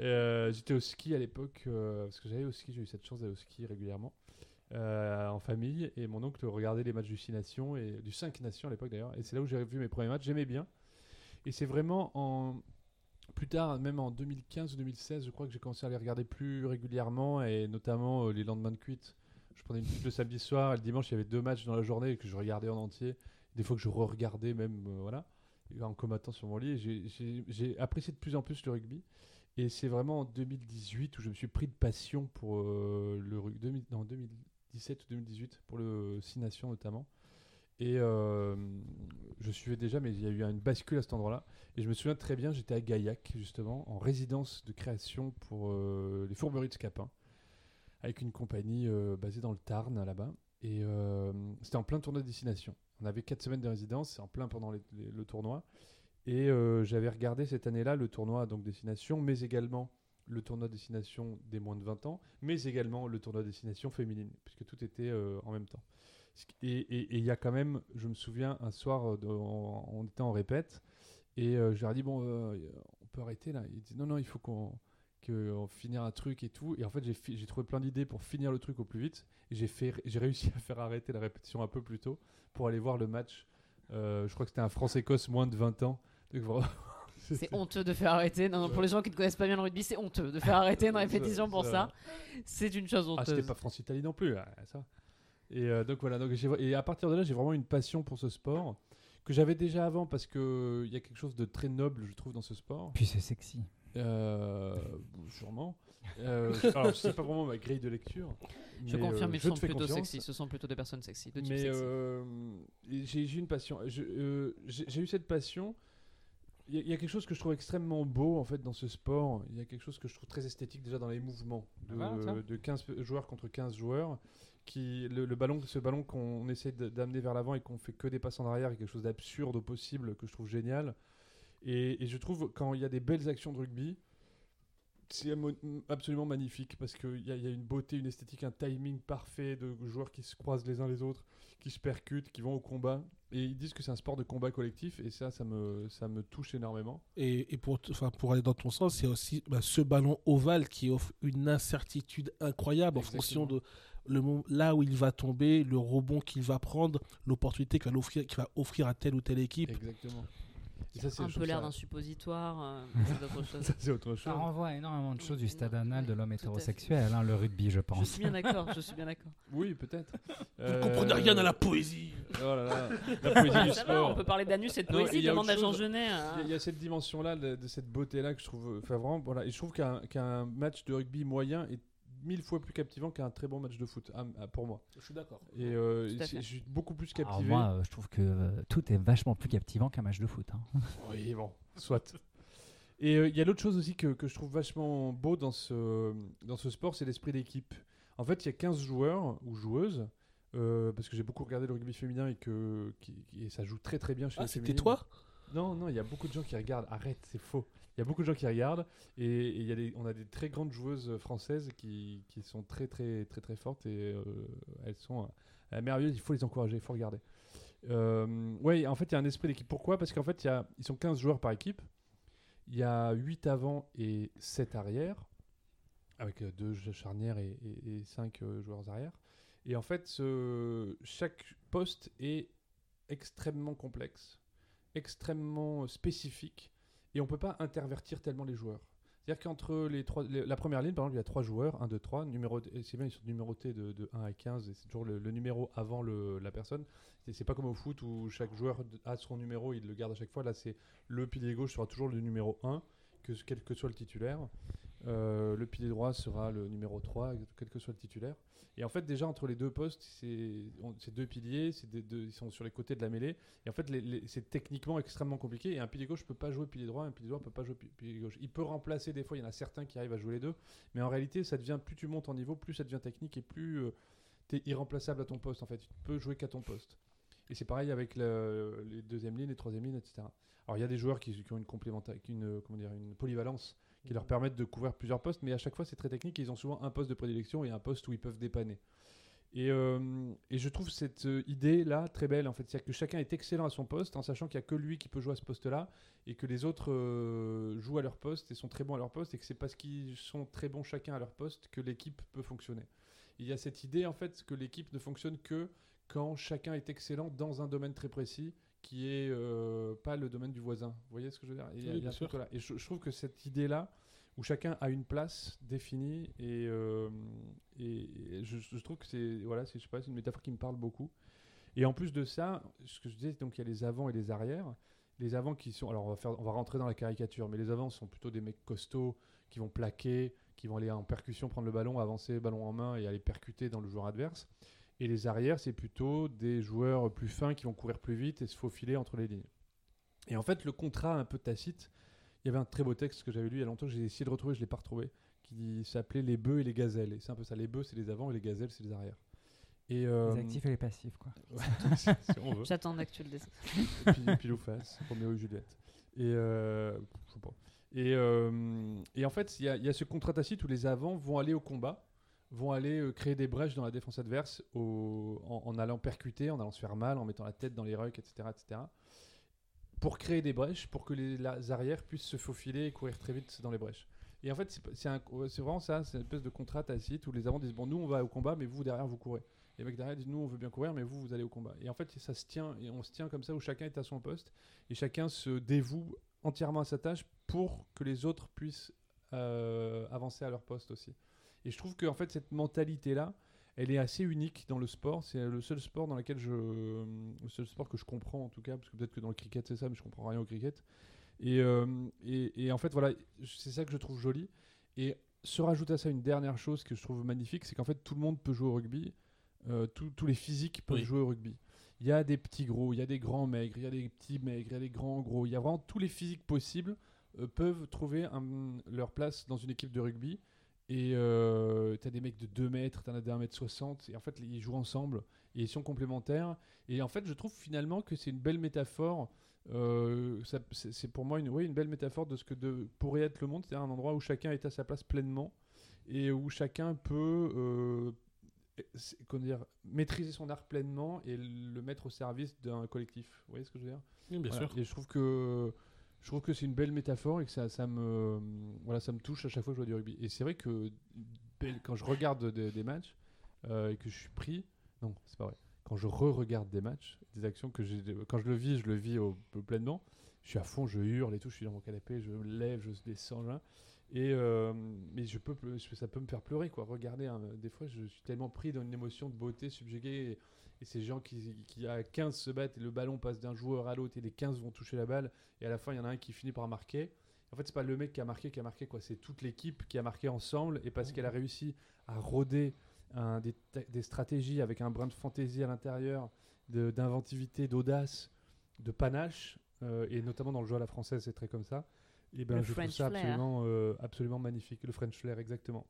Euh, J'étais au ski à l'époque, euh, parce que j'allais au ski, j'ai eu cette chance d'aller au ski régulièrement, en famille. Et mon oncle regardait les matchs du 6 Nations, et du 5 Nations à l'époque d'ailleurs. Et c'est là où j'ai vu mes premiers matchs. J'aimais bien. Et c'est vraiment en. Plus tard, même en 2015 ou 2016, je crois que j'ai commencé à les regarder plus régulièrement, et notamment euh, les lendemains de cuite. Je prenais une petite le samedi soir, et le dimanche, il y avait deux matchs dans la journée que je regardais en entier. Des fois que je re-regardais même, euh, voilà, en combattant sur mon lit. J'ai apprécié de plus en plus le rugby. Et c'est vraiment en 2018 où je me suis pris de passion pour euh, le rugby. Non, 2017 ou 2018, pour le Six Nations notamment. Et euh, je suivais déjà, mais il y a eu une bascule à cet endroit-là. Et je me souviens très bien, j'étais à Gaillac, justement, en résidence de création pour euh, les Fourberies de Scapin, avec une compagnie euh, basée dans le Tarn, là-bas. Et c'était en plein tournoi de destination. On avait 4 semaines de résidence, c'est en plein pendant le tournoi. Et j'avais regardé cette année-là le tournoi donc destination, mais également le tournoi destination des moins de 20 ans, mais également le tournoi destination féminine, puisque tout était en même temps. Et il y a quand même, je me souviens, un soir, euh, de- on, on était en répète, et euh, je leur ai dit, bon, euh, on peut arrêter là. Ils disent, non, non, il faut qu'on qu'on finisse un truc et tout. Et en fait, j'ai fi- j'ai trouvé plein d'idées pour finir le truc au plus vite. Et j'ai fait- j'ai réussi à faire arrêter la répétition un peu plus tôt pour aller voir le match. Euh, je crois que c'était un France-Écosse moins de 20 ans. Donc, vraiment,
C'est honteux de faire arrêter. Non, non, pour les gens qui ne connaissent pas bien le rugby, c'est honteux de faire arrêter une répétition pour
ça-.
C'est une chose
Ah, c'était
honteuse.
pas France-Italie non plus, ah, ça. Et euh, donc voilà, donc j'ai- et à partir de là, j'ai vraiment une passion pour ce sport que j'avais déjà avant parce que il y a quelque chose de très noble, je trouve, dans ce sport.
Puis c'est sexy.
Euh, sûrement. Euh, alors, c'est pas vraiment ma grille de lecture.
Je
mais,
confirme,
euh,
ils sont plutôt
confiance.
sexy. Ce sont plutôt des personnes sexy. De type
Mais euh, j'ai j'ai une passion. Euh, J'ai eu cette passion. Il y, a- il y a quelque chose que je trouve extrêmement beau en fait dans ce sport. Il y a quelque chose que je trouve très esthétique déjà dans les mouvements de,
Ah, tiens.
de 15 joueurs contre 15 joueurs. Qui, le, le ballon, ce ballon qu'on essaie d'amener vers l'avant et qu'on fait que des passes en arrière, est quelque chose d'absurde au possible que je trouve génial. Et, et je trouve quand il y a des belles actions de rugby, c'est absolument magnifique parce qu'il y, y a une beauté, une esthétique, un timing parfait de joueurs qui se croisent les uns les autres, qui se percutent, qui vont au combat. Et ils disent que c'est un sport de combat collectif et ça, ça me, ça me touche énormément.
Et, et pour, pour aller dans ton sens, c'est aussi bah, ce ballon ovale qui offre une incertitude incroyable en fonction de le moment, là où il va tomber, le rebond qu'il va prendre, l'opportunité qu'il va offrir, qu'il va offrir à telle ou telle équipe.
Exactement. Ça, c'est-
un
je
peu l'air d'un suppositoire. euh, c'est autre chose.
Ça,
renvoie à énormément de choses du stade anal de l'homme hétérosexuel, hein, le rugby, je
Je
pense.
suis bien d'accord, je suis bien d'accord.
Oui, peut-être.
Vous ne comprenez rien à la poésie.
Oh là là, la poésie
Ah,
du
ça va,
sport.
on peut parler d'anus et de
Non,
poésie, demande à Jean. Genet.
Il y
hein.
a- il y, a cette dimension-là, de, de cette beauté-là que je trouve. Enfin, vraiment, voilà. Et je trouve qu'un qu'un match de rugby moyen est mille fois plus captivant qu'un très bon match de foot, à- à- pour moi.
Je suis d'accord.
Et euh,
Tout à
c'est-
fait.
je suis beaucoup plus
Alors
captivé.
moi, euh, je trouve que euh, tout est vachement plus captivant qu'un match de foot. hein.
Oui, bon, soit. Et euh, il y a l'autre chose aussi que, que je trouve vachement beau dans ce, dans ce sport, c'est l'esprit d'équipe. En fait, il y a 15 joueurs ou joueuses, euh, parce que j'ai beaucoup regardé le rugby féminin et que qui- qui- et ça joue très très bien chez
Ah,
les
c'était
féminines.
toi?
Non, non, il y a beaucoup de gens qui regardent. Arrête, c'est faux. Il y a beaucoup de gens qui regardent et, et y a des, on a des très grandes joueuses françaises qui, qui sont très très très très fortes et euh, elles sont euh, merveilleuses. Il faut les encourager, il faut regarder. Euh, ouais, en fait, il y a un esprit d'équipe. Pourquoi? Parce qu'en fait, y a, ils sont 15 joueurs par équipe. Il y a 8 avant et 7 arrière, avec 2 charnières et, 5 joueurs arrière. Et en fait, chaque poste est extrêmement complexe, extrêmement spécifique, et on peut pas intervertir tellement les joueurs. C'est-à-dire qu'entre les trois, la première ligne, par exemple, il y a trois joueurs, 1, 2, 3, numéro, c'est bien, ils sont numérotés de, de 1 à 15, et c'est toujours le, le numéro avant le- la personne. C'est, c'est pas comme au foot où chaque joueur a son numéro, il le garde à chaque fois. Là, c'est le pilier gauche sera toujours le numéro 1, que, quel que soit le titulaire. Euh, le pilier droit sera le numéro 3, quel que soit le titulaire. Et en fait, déjà, entre les deux postes, c'est deux piliers, ils sont sur les côtés de la mêlée. Et en fait, c'est techniquement extrêmement compliqué. Et un pilier gauche peut pas jouer pilier droit, un pilier droit peut pas jouer pi- pilier gauche. Il peut remplacer des fois, il y en a certains qui arrivent à jouer les deux. Mais en réalité, ça devient, plus tu montes en niveau, plus ça devient technique et plus tu es irremplaçable à ton poste. En fait, tu peux jouer qu'à ton poste. Et c'est pareil avec le- les deuxièmes lignes, les troisièmes lignes, etc. Alors il y a des joueurs qui, ont une dire, une polyvalence qui leur permettent de couvrir plusieurs postes, mais à chaque fois c'est très technique ils ont souvent un poste de prédilection et un poste où ils peuvent dépanner. Et, euh, je trouve cette euh, idée-là très belle en fait. C'est-à-dire que chacun est excellent à son poste en sachant qu'il n'y a que lui qui peut jouer à ce poste-là et que les autres euh, jouent à leur poste et sont très bons à leur poste et que c'est parce qu'ils sont très bons chacun à leur poste que l'équipe peut fonctionner. Il y a cette idée en fait que l'équipe ne fonctionne que quand chacun est excellent dans un domaine très précis qui est euh, pas le domaine du voisin. Vous voyez ce que je veux dire? Il y a-
Oui, bien sûr.
Et je, je trouve que cette idée-là, où chacun a une place définie, et, euh, et, et je, je trouve que c'est voilà, c'est je sais pas, c'est une métaphore qui me parle beaucoup. Et en plus de ça, ce que je disais, donc il y a les avants et les arrières. Les avants qui sont, alors on va faire, on va rentrer dans la caricature, mais les avants sont plutôt des mecs costauds qui vont plaquer, qui vont aller en percussion, prendre le ballon, avancer ballon en main et aller percuter dans le joueur adverse. Et les arrières, c'est plutôt des joueurs plus fins qui vont courir plus vite et se faufiler entre les lignes. Et en fait, le contrat un peu tacite, il y avait un très beau texte que j'avais lu il y a longtemps, que j'ai essayé de retrouver, je ne l'ai pas retrouvé, qui s'appelait Les bœufs et les gazelles. Et c'est un peu ça, les bœufs, c'est les avants et les gazelles, c'est les arrières. Et, euh,
Les actifs et les passifs, quoi.
si on veut.
J'attends le dises.
Pile, ou face, Roméo et Juliette. Et, euh. Et, euh, et en fait, il y, y a ce contrat tacite où les avants vont aller au combat, vont aller euh, créer des brèches dans la défense adverse en, allant percuter, en allant se faire mal, en mettant la tête dans les rucks, etc., etc. Pour créer des brèches, pour que les, arrières puissent se faufiler et courir très vite dans les brèches. Et en fait, c'est vraiment ça, c'est une espèce de contrat tacite où les avants disent Bon, nous, on va au combat, mais vous, derrière, vous courez. Les mecs derrière disent Nous, on veut bien courir, mais vous, vous allez au combat. Et en fait, ça se tient, et on se tient comme ça où chacun est à son poste et chacun se dévoue entièrement à sa tâche pour que les autres puissent euh, avancer à leur poste aussi. Et je trouve que en fait cette mentalité là, elle est assez unique dans le sport. C'est le seul sport dans lequel je, le seul sport que je comprends en tout cas, parce que peut-être que dans le cricket c'est ça, mais je comprends rien au cricket. Et, euh, et, et en fait voilà, c'est ça que je trouve joli. Et se rajoute à ça une dernière chose que je trouve magnifique, c'est qu'en fait tout le monde peut jouer au rugby. Euh, tous- tous les physiques peuvent
Oui.
jouer au rugby. Il y a des petits gros, il y a des grands maigres, il y a des petits maigres, il y a des grands gros. Il y a vraiment tous les physiques possibles euh, peuvent trouver un- leur place dans une équipe de rugby. Et euh, t'as des mecs de 2 mètres, t'en as des 1 mètre 60, et en fait ils jouent ensemble, et ils sont complémentaires. Et en fait je trouve finalement que c'est une belle métaphore, euh, c'est pour moi une, oui, une belle métaphore de ce que de, pourrait être le monde, c'est-à-dire un endroit où chacun est à sa place pleinement, et où chacun peut euh, comment dire, maîtriser son art pleinement et le mettre au service d'un collectif. Vous voyez ce que je veux dire?
Oui, bien
Voilà.
sûr.
Et je trouve que je trouve que c'est une belle métaphore et que ça, me voilà ça me touche à chaque fois que je vois du rugby. Et c'est vrai que quand je regarde des, matchs euh, et que je suis pris, non c'est pas vrai. Quand je re-regarde des matchs, des actions que j'ai, quand je le vis, je le vis pleinement. je suis à fond, je hurle et tout, je suis dans mon canapé, je me lève, je descends là. Et euh, mais je peux, ça peut me faire pleurer quoi. Regardez, des fois, je suis tellement pris dans une émotion de beauté subjuguée. Et ces gens qui, qui à 15 se battent et le ballon passe d'un joueur à l'autre et les 15 vont toucher la balle et à la fin il y en a un qui finit par marquer. En fait, c'est pas le mec qui a marqué qui a marqué quoi, c'est toute l'équipe qui a marqué ensemble et parce qu'elle a réussi à roder un- des, stratégies avec un brin de fantaisie à l'intérieur, d'inventivité, d'audace, de panache euh, et notamment dans le jeu à la française, c'est très comme ça. Et ben
Le
je trouve
French
ça
flair.
absolument, euh, absolument magnifique, le French flair exactement.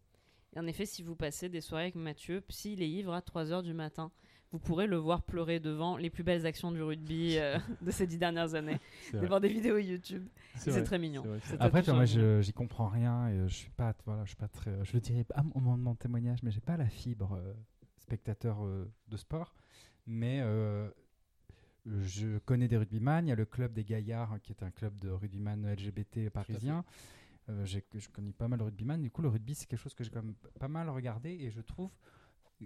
Et en effet, si vous passez des soirées avec Mathieu, s'il est ivre à 3h du matin, vous pourrez le voir pleurer devant les plus belles actions du rugby euh, de ces dix dernières années. Devant des vidéos YouTube. C'est très mignon.
Après, moi, je- j'y comprends rien et euh, je suis pas, voilà, je suis pas très, je le dirais pas au moment de mon témoignage, mais j'ai pas la fibre euh, spectateur euh, de sport. Mais euh, je connais des rugbyman. Il y a le club des Gaillards, hein, qui est un club de rugbyman LGBT parisien. Euh, je connais pas mal de rugbyman. Du coup, le rugby, c'est quelque chose que j'ai quand même pas mal regardé et je trouve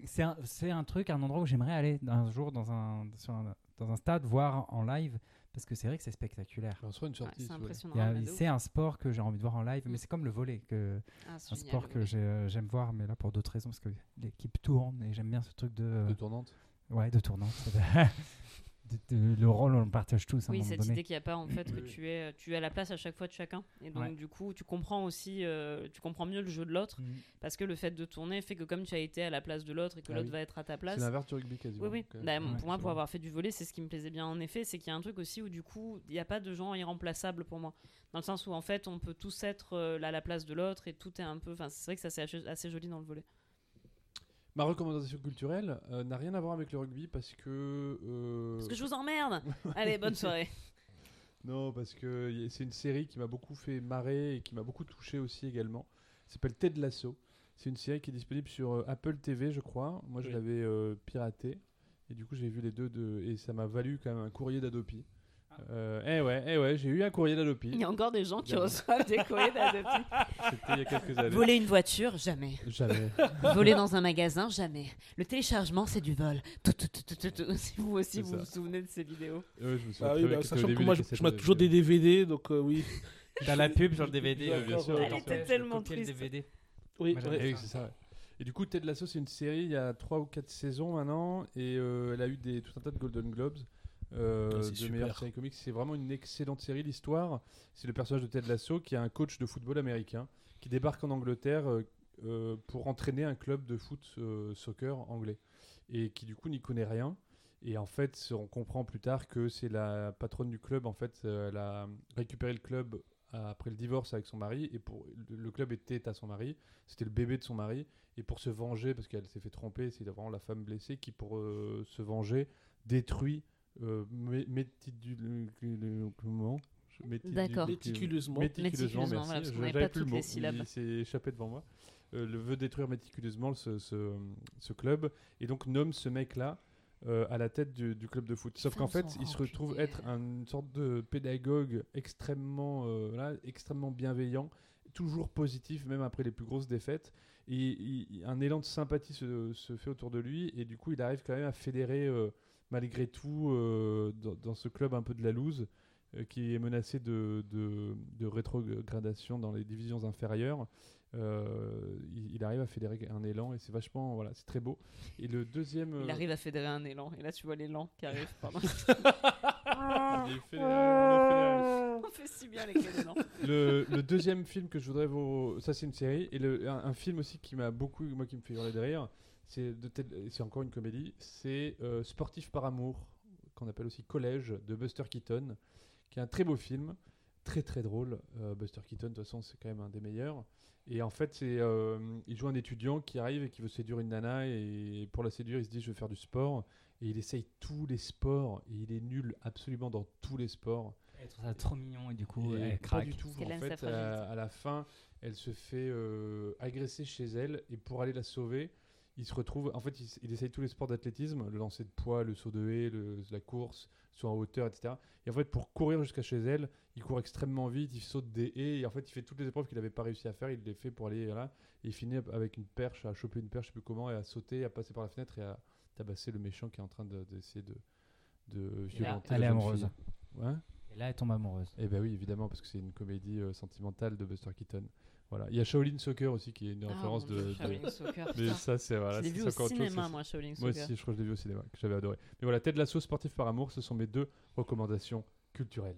c'est un, c'est un truc, un endroit où j'aimerais aller un jour dans un, sur un- dans un stade, voir en live, parce que c'est vrai que c'est spectaculaire.
On se fera une
Ouais,
sortie.
c'est impressionnant. Ouais,
un sport que j'ai envie de voir en live,
Mm.
mais c'est comme le volet, que,
Ah,
un
génial,
sport que euh, j'aime voir, mais là pour d'autres raisons, parce que l'équipe tourne et j'aime bien ce truc de,
De tournante.
ouais, de tournante. De- de- le rôle, on le partage tous à
Oui, cette
donné.
idée qu'il n'y a pas en fait que tu es, tu es à la place à chaque fois de chacun. Et donc,
Ouais.
du coup, tu comprends aussi, euh, tu comprends mieux le jeu de l'autre.
Mm.
Parce que le fait de tourner fait que comme tu as été à la place de l'autre et que
Ah
l'autre
oui.
va être à ta
C'est
place.
l'inverse du rugby quasiment.
Oui, oui.
même.
Bah,
Ouais,
pour moi,
c'est
pour avoir fait du volet, c'est ce qui me plaisait bien en effet, c'est qu'il y a un truc aussi où du coup, il n'y a pas de gens irremplaçables pour moi. Dans le sens où en fait, on peut tous être euh, là à la place de l'autre et tout est un peu. Enfin, c'est vrai que ça c'est assez, assez joli dans le volet.
Ma recommandation culturelle euh, n'a rien à voir avec le rugby parce que. euh,
Parce que je vous emmerde Allez, bonne soirée
Non, parce que c'est une série qui m'a beaucoup fait marrer et qui m'a beaucoup touché aussi également. S'appelle Ted Lasso. C'est une série qui est disponible sur euh, Apple TV, je crois. Moi, je
Oui.
l'avais euh, piraté. Et du coup, j'ai vu les deux de... et ça m'a valu quand même un courrier d'Adopi. Euh, eh ouais, eh ouais, j'ai eu un courrier d'Adopi.
Il y a encore des gens qui reçoivent des courriers d'Adopi.
C'était il y a quelques années.
Voler une voiture, jamais.
Jamais.
Voler dans un magasin, jamais. Le téléchargement, c'est du vol. Tout, tout, tout, tout, tout, tout. Si vous aussi, vous vous souvenez de ces vidéos.
Ouais, je me souviens
Ah oui, bah, sachant que moi, je, je mets toujours des DVD, donc euh, oui.
T'as la pub sur le DVD.
Bien sûr. Elle
était tellement triste.
DVD.
Oui,
oui, c'est ça. Et du coup, Ted Lasso, c'est une série, il y a 3 ou 4 saisons maintenant, et euh, elle a eu des, tout un tas de Golden Globes euh,
Ah, c'est
de
super.
meilleure série comique. C'est vraiment une excellente série. L'histoire, c'est le personnage de Ted Lasso, qui est un coach de football américain, qui débarque en Angleterre euh, euh, pour entraîner un club de foot euh, soccer anglais, et qui du coup n'y connaît rien. Et en fait, on comprend plus tard que c'est la patronne du club. En fait, elle a récupéré le club après le divorce avec son mari, et pour le le club était à son mari. C'était le bébé de son mari. Et pour se venger, parce qu'elle s'est fait tromper, c'est vraiment la femme blessée qui, pour euh, se venger, détruit euh, mé- méticuleusement.
D'accord.
Méticuleusement.
Méticuleusement,
Méticuleusement,
merci.
voilà,
Je-
n'avait
j'avais
pas
le
toutes les syllabes.
Il s'est échappé devant moi. Euh, le veut détruire méticuleusement ce, ce, ce club et donc nomme ce mec-là euh, à la tête du, du club de foot. Sauf qu'en fait, il se retrouve être une sorte de pédagogue extrêmement, euh, voilà, extrêmement bienveillant, toujours positif, même après les plus grosses défaites. Et un élan de sympathie se, se fait autour de lui, et du coup, il arrive quand même à fédérer, euh, malgré tout, euh, dans, dans ce club un peu de la loose, euh, qui est menacé de, de, de rétrogradation dans les divisions inférieures. Euh, il, il arrive à fédérer un élan, et c'est vachement, voilà, c'est très beau. Et le deuxième.
Il arrive à fédérer un élan. Et là, tu vois l'élan qui arrive. Pardon.
il est fédéré, on
fait si bien avec les
le, le deuxième film que je voudrais vous. Ça, c'est une série. Et le, un, un film aussi qui m'a beaucoup. Moi, qui me fait hurler de rire. C'est de Ted- c'est encore une comédie. C'est euh, Sportif par amour, qu'on appelle aussi Collège, de Buster Keaton, qui est un très beau film. Très très drôle. Euh, Buster Keaton, de toute façon, c'est quand même un des meilleurs. Et en fait, c'est, euh, il joue un étudiant qui arrive et qui veut séduire une nana. Et pour la séduire, il se dit Je veux faire du sport. Et il essaye tous les sports. Et il est nul absolument dans tous les sports.
Elle trouve ça trop mignon et du coup,
Et
elle
pas
craque.
du tout. En fait, à, à la fin, elle se fait euh, agresser chez elle et pour aller la sauver, il se retrouve. En fait, il, essaye tous les sports d'athlétisme, le lancer de poids, le saut de haie, le- la course, soit en hauteur, etc. Et en fait, pour courir jusqu'à chez elle, il court extrêmement vite, il saute des haies et en fait, il fait toutes les épreuves qu'il n'avait pas réussi à faire. Il les fait pour aller là. Et il finit avec une perche, à choper une perche, je sais plus comment, et à sauter, à passer par la fenêtre et à tabasser le méchant qui est en train de- d'essayer de, de, violenter
elle est amoureuse.
Ouais.
Et là, elle tombe amoureuse.
Eh ben oui, évidemment, parce que c'est une comédie euh, sentimentale de Buster Keaton. Voilà. Il y a Shaolin Soccer aussi qui est une
Ah,
référence
mon
de.
Shaolin Soccer,
Mais ça, c'est voilà,
Je l'ai
c'est
vu au
chose,
cinéma, moi, Shaolin
Moi
Soccer.
aussi, je crois que je l'ai vu au cinéma, que j'avais adoré. Mais voilà, Ted Lasso, sportif par amour, ce sont mes deux recommandations culturelles.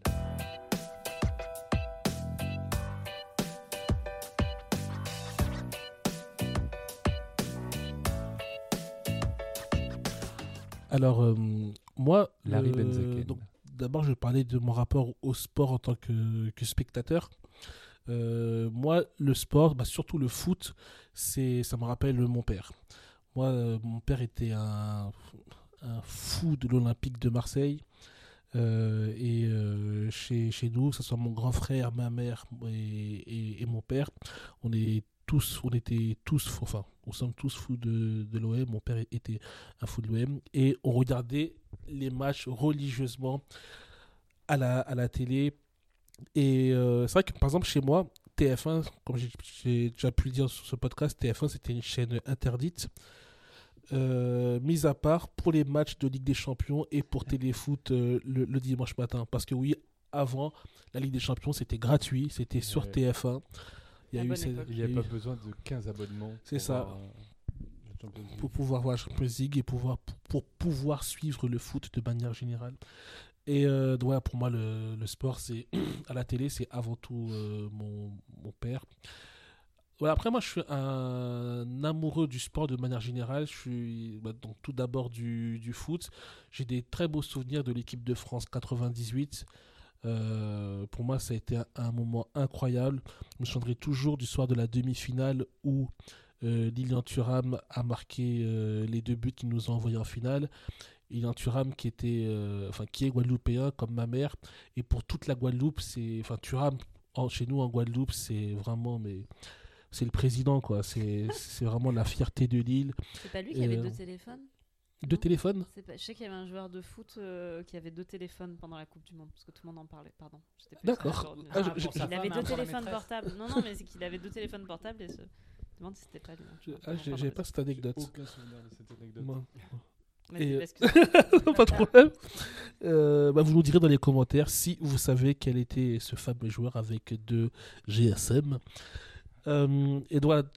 Alors, euh, moi,
Larry
donc, d'abord, je vais parler de mon rapport au sport en tant que, que spectateur. Euh, moi, le sport, bah, surtout le foot, c'est, ça me rappelle mon père. Moi, euh, mon père était un, fou de l'Olympique de Marseille. Euh, et chez, chez nous, que ce soit mon grand frère, ma mère et, mon père, on est tous, on était tous, enfin, on sommes tous fous de, de l'OM. Mon père était un fou de l'OM et on regardait les matchs religieusement à la, à la télé. Et euh, c'est vrai que par exemple chez moi, TF1, comme j'ai- déjà pu le dire sur ce podcast, TF1 c'était une chaîne interdite. Euh, mis à part pour les matchs de Ligue des Champions et pour Téléfoot euh, le, le dimanche matin. Parce que oui, avant, la Ligue des Champions c'était gratuit, c'était sur
Ouais.
TF1. Il a eu ces-
n'y
y
a
eu-
pas besoin de 15 abonnements.
C'est ça. pour pouvoir voir la Champions League et pouvoir, pour, pour pouvoir suivre le foot de manière générale. Et euh, voilà, pour moi, le, sport, c'est à la télé, c'est avant tout euh, mon, père. Voilà, après, moi, je suis un amoureux du sport de manière générale. Je suis bah, donc tout d'abord du, foot. J'ai des très beaux souvenirs de l'équipe de France 98. Euh, pour moi, ça a été un, moment incroyable. Je me souviendrai toujours du soir de la demi-finale où euh, Lilian Thuram a marqué les deux buts qu'il nous a envoyés en finale. Lilian Thuram qui était, euh, enfin qui est guadeloupéen comme ma mère et pour toute la Guadeloupe, c'est, enfin Thuram en- chez nous en Guadeloupe, c'est vraiment mais c'est le président quoi. C'est c'est vraiment la fierté de l'île.
C'est pas lui qui avait
Euh,
deux téléphones?
Deux
Non.
téléphones?
C'est pas- Je sais qu'il y avait un joueur de foot euh, qui avait deux téléphones pendant la Coupe du Monde, parce que tout le monde en parlait, pardon.
D'accord. Ah, je-
pour
je-
sa
Il avait deux téléphones portables. Non, non, mais c'est qu'il avait deux téléphones portables et se je demande si c'était pas lui.
Ah, j'ai- pas cette anecdote.
Aucun souvenir de cette anecdote.
Moi. Et, euh, pas de problème. Euh, bah, vous nous direz dans les commentaires si vous savez quel était ce fameux joueur avec deux GSM. Euh,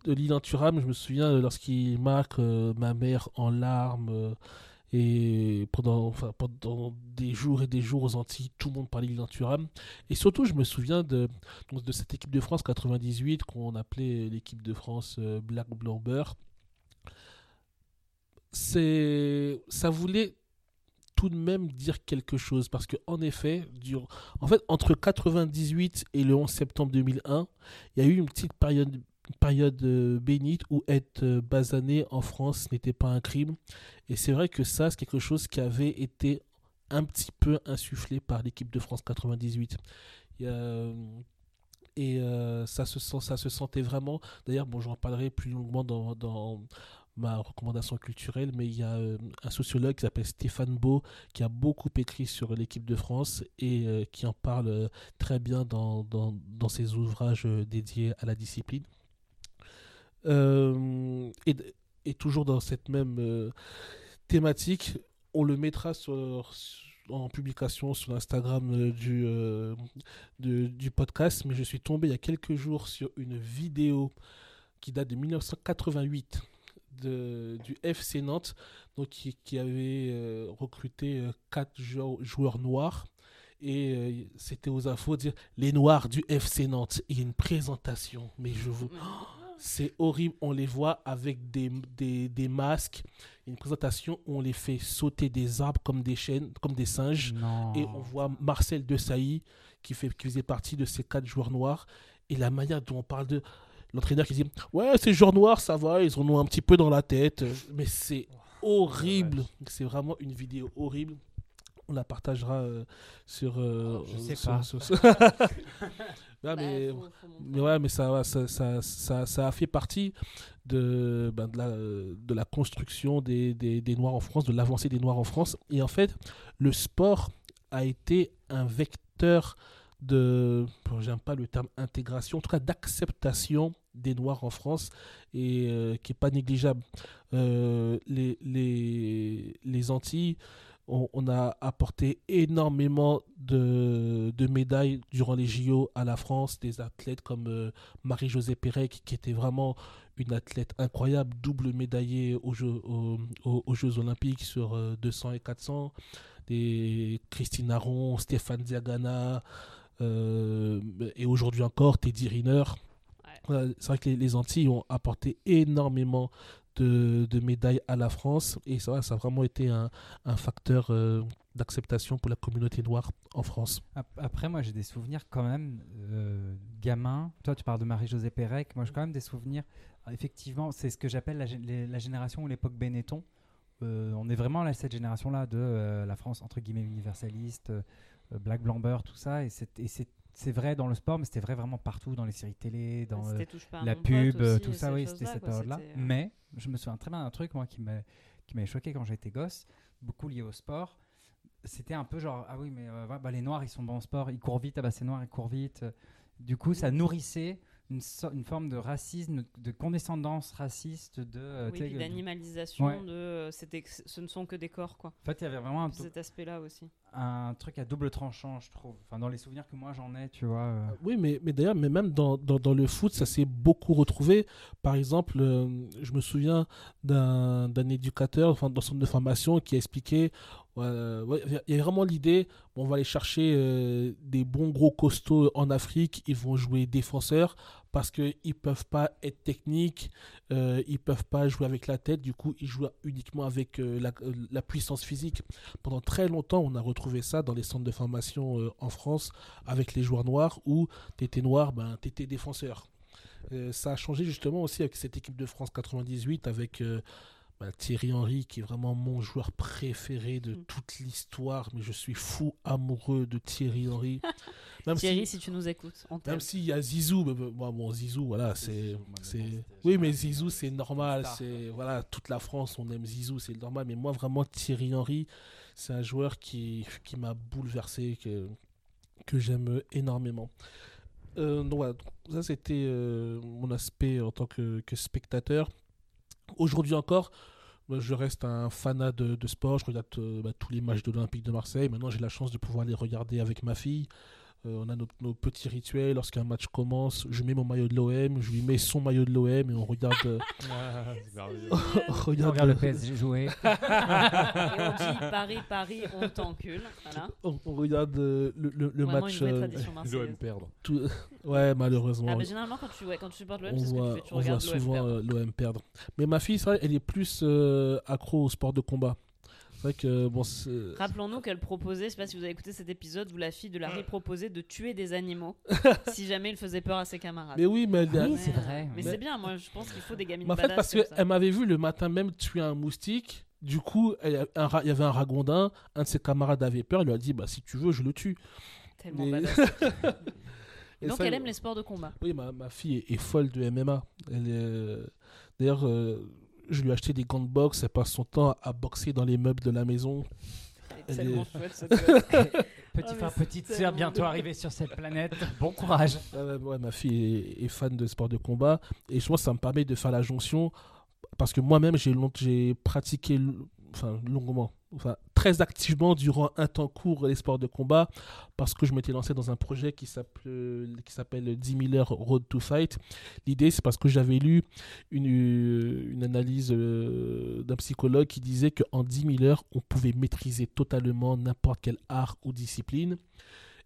Lilian Thuram, je me souviens euh, lorsqu'il marque euh, ma mère en larmes et pendant, enfin, pendant des jours et des jours aux Antilles, tout le monde parlait de Thuram. Et surtout, je me souviens de, cette équipe de France 98 qu'on appelait l'équipe de France Black Blamber. C'est, ça voulait tout de même dire quelque chose parce que en effet, dur- en fait, entre 98 et le 11 septembre 2001, il y a eu une petite période, période euh, bénite où être euh, basané en France n'était pas un crime. Et c'est vrai que ça, c'est quelque chose qui avait été un petit peu insufflé par l'équipe de France 98. Il y a, euh, et ça, se sent, ça se sentait vraiment. D'ailleurs, bon, j'en parlerai plus longuement dans ma recommandation culturelle, mais il y a euh, un sociologue qui s'appelle Stéphane Beau qui a beaucoup écrit sur l'équipe de France et euh, qui en parle euh, très bien dans, ses ouvrages dédiés à la discipline. Et, toujours dans cette même thématique, on le mettra en publication sur l'Instagram du podcast, mais je suis tombé il y a quelques jours sur une vidéo qui date de 1988 de, du FC Nantes, donc qui, qui avait euh, recruté euh, quatre jou- joueurs noirs. Et euh, c'était aux infos de dire les noirs du FC Nantes. Il y a une présentation, mais je vous. C'est horrible, on les voit avec des, des, des masques. Une présentation où on les fait sauter des arbres comme des chaînes, comme des singes.
Non.
Et on voit Marcel Desailly qui, fait, qui faisait partie de ces quatre joueurs noirs. Et la manière dont on parle de l'entraîneur qui dit Ouais, ces joueurs noirs, ça va, ils en ont un petit peu dans la tête. Mais c'est horrible. C'est vraiment une vidéo horrible. On la partagera euh, sur. euh,
Je sais
sur-
pas.
sur- sur- Ah,
Bah,
mais,
faut- faut montrer.
mais ouais, mais ça, ça, ça, ça, ça a fait partie de, ben, de, la, de la construction des, des, des Noirs en France, de l'avancée des Noirs en France. Et en fait, le sport a été un vecteur de, j'aime pas le terme intégration, en tout cas d'acceptation des Noirs en France et euh, qui est pas négligeable. Euh, les, les, les Antilles on, a apporté énormément de, de médailles durant les JO à la France, des athlètes comme euh, Marie-Josée Pérec, qui était vraiment une athlète incroyable, double médaillée aux Jeux, aux, Jeux Olympiques sur euh, 200 et 400, des Christine Aron, Stéphane Diagana, et aujourd'hui encore Teddy Riner. Voilà, C'est vrai que les, les Antilles ont apporté énormément de, de médailles à la France et ça, ça a vraiment été un, un facteur euh, d'acceptation pour la communauté noire en France.
Ap- Après, moi, j'ai des souvenirs quand même euh, gamin. Toi, tu parles de Marie-Josée Pérec. Moi, j'ai quand même des souvenirs. Ah, Effectivement, c'est ce que j'appelle la, génération ou l'époque Benetton. Euh, on est vraiment là, cette génération-là de euh, la France, entre guillemets, universaliste, euh, Black Blamber, tout ça. Et c'est vrai dans le sport, mais c'était vrai vraiment partout, dans les séries télé, dans euh, la pub, euh,
aussi,
tout ça, oui, c'était cette période-là.
euh,
Mais je me souviens très bien d'un truc, moi, qui m'a- qui m'avait choqué quand j'étais gosse, beaucoup lié au sport. C'était un peu genre, ah oui, mais euh, bah, les Noirs, ils sont bons en sport, ils courent vite, ah bah c'est noir, ils courent vite. Du coup, ça nourrissait une, so- une forme de racisme, de condescendance raciste, de. euh,
Oui, d'animalisation,
Ouais.
de euh, c'était ce ne sont que des corps quoi.
En fait, il y avait vraiment un,
Cet aspect-là aussi.
Un truc à double tranchant, je trouve. Enfin, dans les souvenirs que moi j'en ai, tu vois. euh.
Oui, mais, mais d'ailleurs, mais même dans, dans, le foot, ça s'est beaucoup retrouvé. Par exemple, euh, je me souviens d'un éducateur enfin, dans son de formation qui a expliqué euh, il y a vraiment l'idée on va aller chercher des bons gros costauds en Afrique, ils vont jouer défenseurs parce qu'ils ne peuvent pas être techniques, euh, ils ne peuvent pas jouer avec la tête, du coup, ils jouent uniquement avec euh, la, euh, la puissance physique. Pendant très longtemps, on a retrouvé ça dans les centres de formation euh, en France avec les joueurs noirs où tu étais noir, ben, tu étais défenseur. Ça a changé justement aussi avec cette équipe de France 98 avec bah, Thierry Henry qui est vraiment mon joueur préféré de
Mm.
toute l'histoire. Mais je suis fou amoureux de Thierry Henry. Même
Thierry,
si,
si tu nous écoutes, on
même s'il y a Zizou, mais, mais, bon, bon, Zizou, voilà, c'est, c'est. Oui, mais Zizou, c'est normal. C'est voilà, toute la France, on aime Zizou, c'est normal. Mais moi, vraiment, Thierry Henry, c'est un joueur qui, qui m'a bouleversé, que, que j'aime énormément. Euh, donc voilà, ça c'était euh, mon aspect en tant que, que spectateur. Aujourd'hui encore, moi, je reste un fanat de, de sport. Je regarde euh, bah, tous les matchs de l'Olympique de Marseille. Maintenant, j'ai la chance de pouvoir les regarder avec ma fille. Euh, on a nos, nos petits rituels. Lorsqu'un match commence, je mets mon maillot de l'OM, je lui mets son maillot de l'OM et on regarde. euh, on
On
regarde
regarde le PSG jouer.
Et on dit Paris, Paris, on t'encule. Voilà.
on, on regarde euh, le, le- le
Vraiment
match. euh,
marseillaise.
perdre.
tout- Ouais, malheureusement.
Ah, bah, généralement, quand tu, ouais, quand tu supportes l'OM,
on
c'est ce que tu
voit,
fais. Tu
on voit
regardes l'OM
souvent
perdre.
l'OM perdre. Mais ma fille, vrai, elle est plus euh, accro au sport de combat. C'est vrai que bon,
Rappelons-nous qu'elle proposait, je sais pas si vous avez écouté cet épisode, où la fille de Larry proposait de tuer des animaux si jamais il faisait peur à ses camarades.
mais oui, mais
Ah oui,
Mais,
c'est vrai.
Mais
Mais-
c'est bien, moi je pense qu'il faut des gamines
Mais en fait,
badass
parce qu'elle m'avait vu le matin même tuer un moustique. Du coup, elle- un ra- il y avait un ragondin. Un de ses camarades avait peur. Il lui a dit bah, Si tu veux, je le tue.
Tellement
Mais-. Et
Donc
ça,
elle aime les sports de combat.
Oui, ma, ma fille est, est folle de MMA. Elle est, euh, D'ailleurs, euh, je lui ai acheté des gants de boxe. Elle passe son temps à boxer dans les meubles de la maison.
Elle est
Elle
tellement
est-
chouette cette.
Petit
Ah, mais
frère, petite sœur, bientôt
bien.
arrivé sur cette planète. Bon courage.
Ouais, ouais, ouais, ma fille est, est fan de sport de combat. Et je pense que ça me permet de faire la jonction. Parce que moi-même, j'ai pratiqué enfin, longuement, enfin, très activement durant un temps court les sports de combat. Parce que je m'étais lancé dans un projet qui s'appelle qui s'appelle 10 000 heures Road to Fight. L'idée, c'est parce que j'avais lu une, analyse euh, d'un psychologue qui disait qu'en 10 000 heures, on pouvait maîtriser totalement n'importe quel art ou discipline.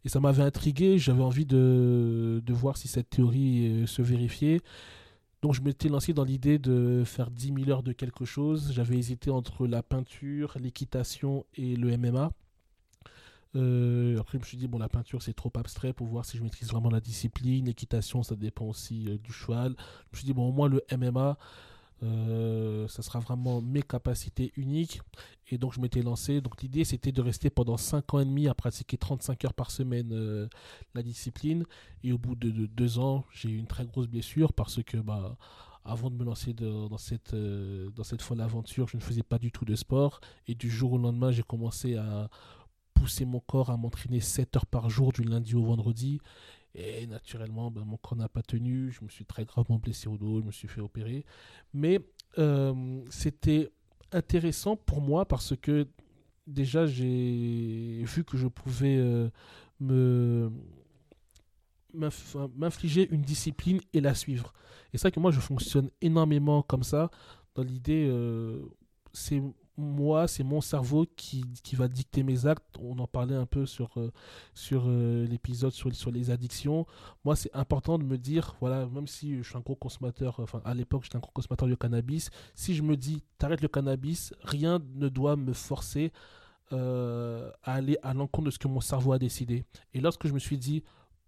Et ça m'avait intrigué, j'avais envie de, de voir si cette théorie euh, se vérifiait. Donc je m'étais lancé dans l'idée de faire 10 000 heures de quelque chose. J'avais hésité entre la peinture, l'équitation et le MMA. Euh, après, je me suis dit, bon, la peinture, c'est trop abstrait pour voir si je maîtrise vraiment la discipline. L'équitation, ça dépend aussi euh, du cheval. Je me suis dit, bon, au moins le MMA, euh, ça sera vraiment mes capacités uniques. Et donc, je m'étais lancé. Donc, l'idée, c'était de rester pendant 5 ans et demi à pratiquer 35 heures par semaine euh, la discipline. Et au bout de, de deux ans, j'ai eu une très grosse blessure parce que, bah, avant de me lancer dans, cette, euh, dans cette folle aventure, je ne faisais pas du tout de sport. Et du jour au lendemain, j'ai commencé à pousser mon corps à m'entraîner 7 heures par jour du lundi au vendredi. Et naturellement, ben, mon corps n'a pas tenu. Je me suis très gravement blessé au dos. Je me suis fait opérer. Mais euh, c'était intéressant pour moi parce que déjà, j'ai vu que je pouvais euh, me m'inf- m'infliger une discipline et la suivre. Et c'est vrai que moi, je fonctionne énormément comme ça, dans l'idée, euh, c'est moi, c'est mon cerveau qui, qui va dicter mes actes. On en parlait un peu sur, euh, sur euh, l'épisode sur, sur les addictions. Moi, c'est important de me dire, voilà, même si je suis un gros consommateur, enfin, à l'époque, j'étais un gros consommateur de cannabis, si je me dis, t'arrêtes le cannabis, rien ne doit me forcer euh, à aller à l'encontre de ce que mon cerveau a décidé. Et lorsque je me suis dit,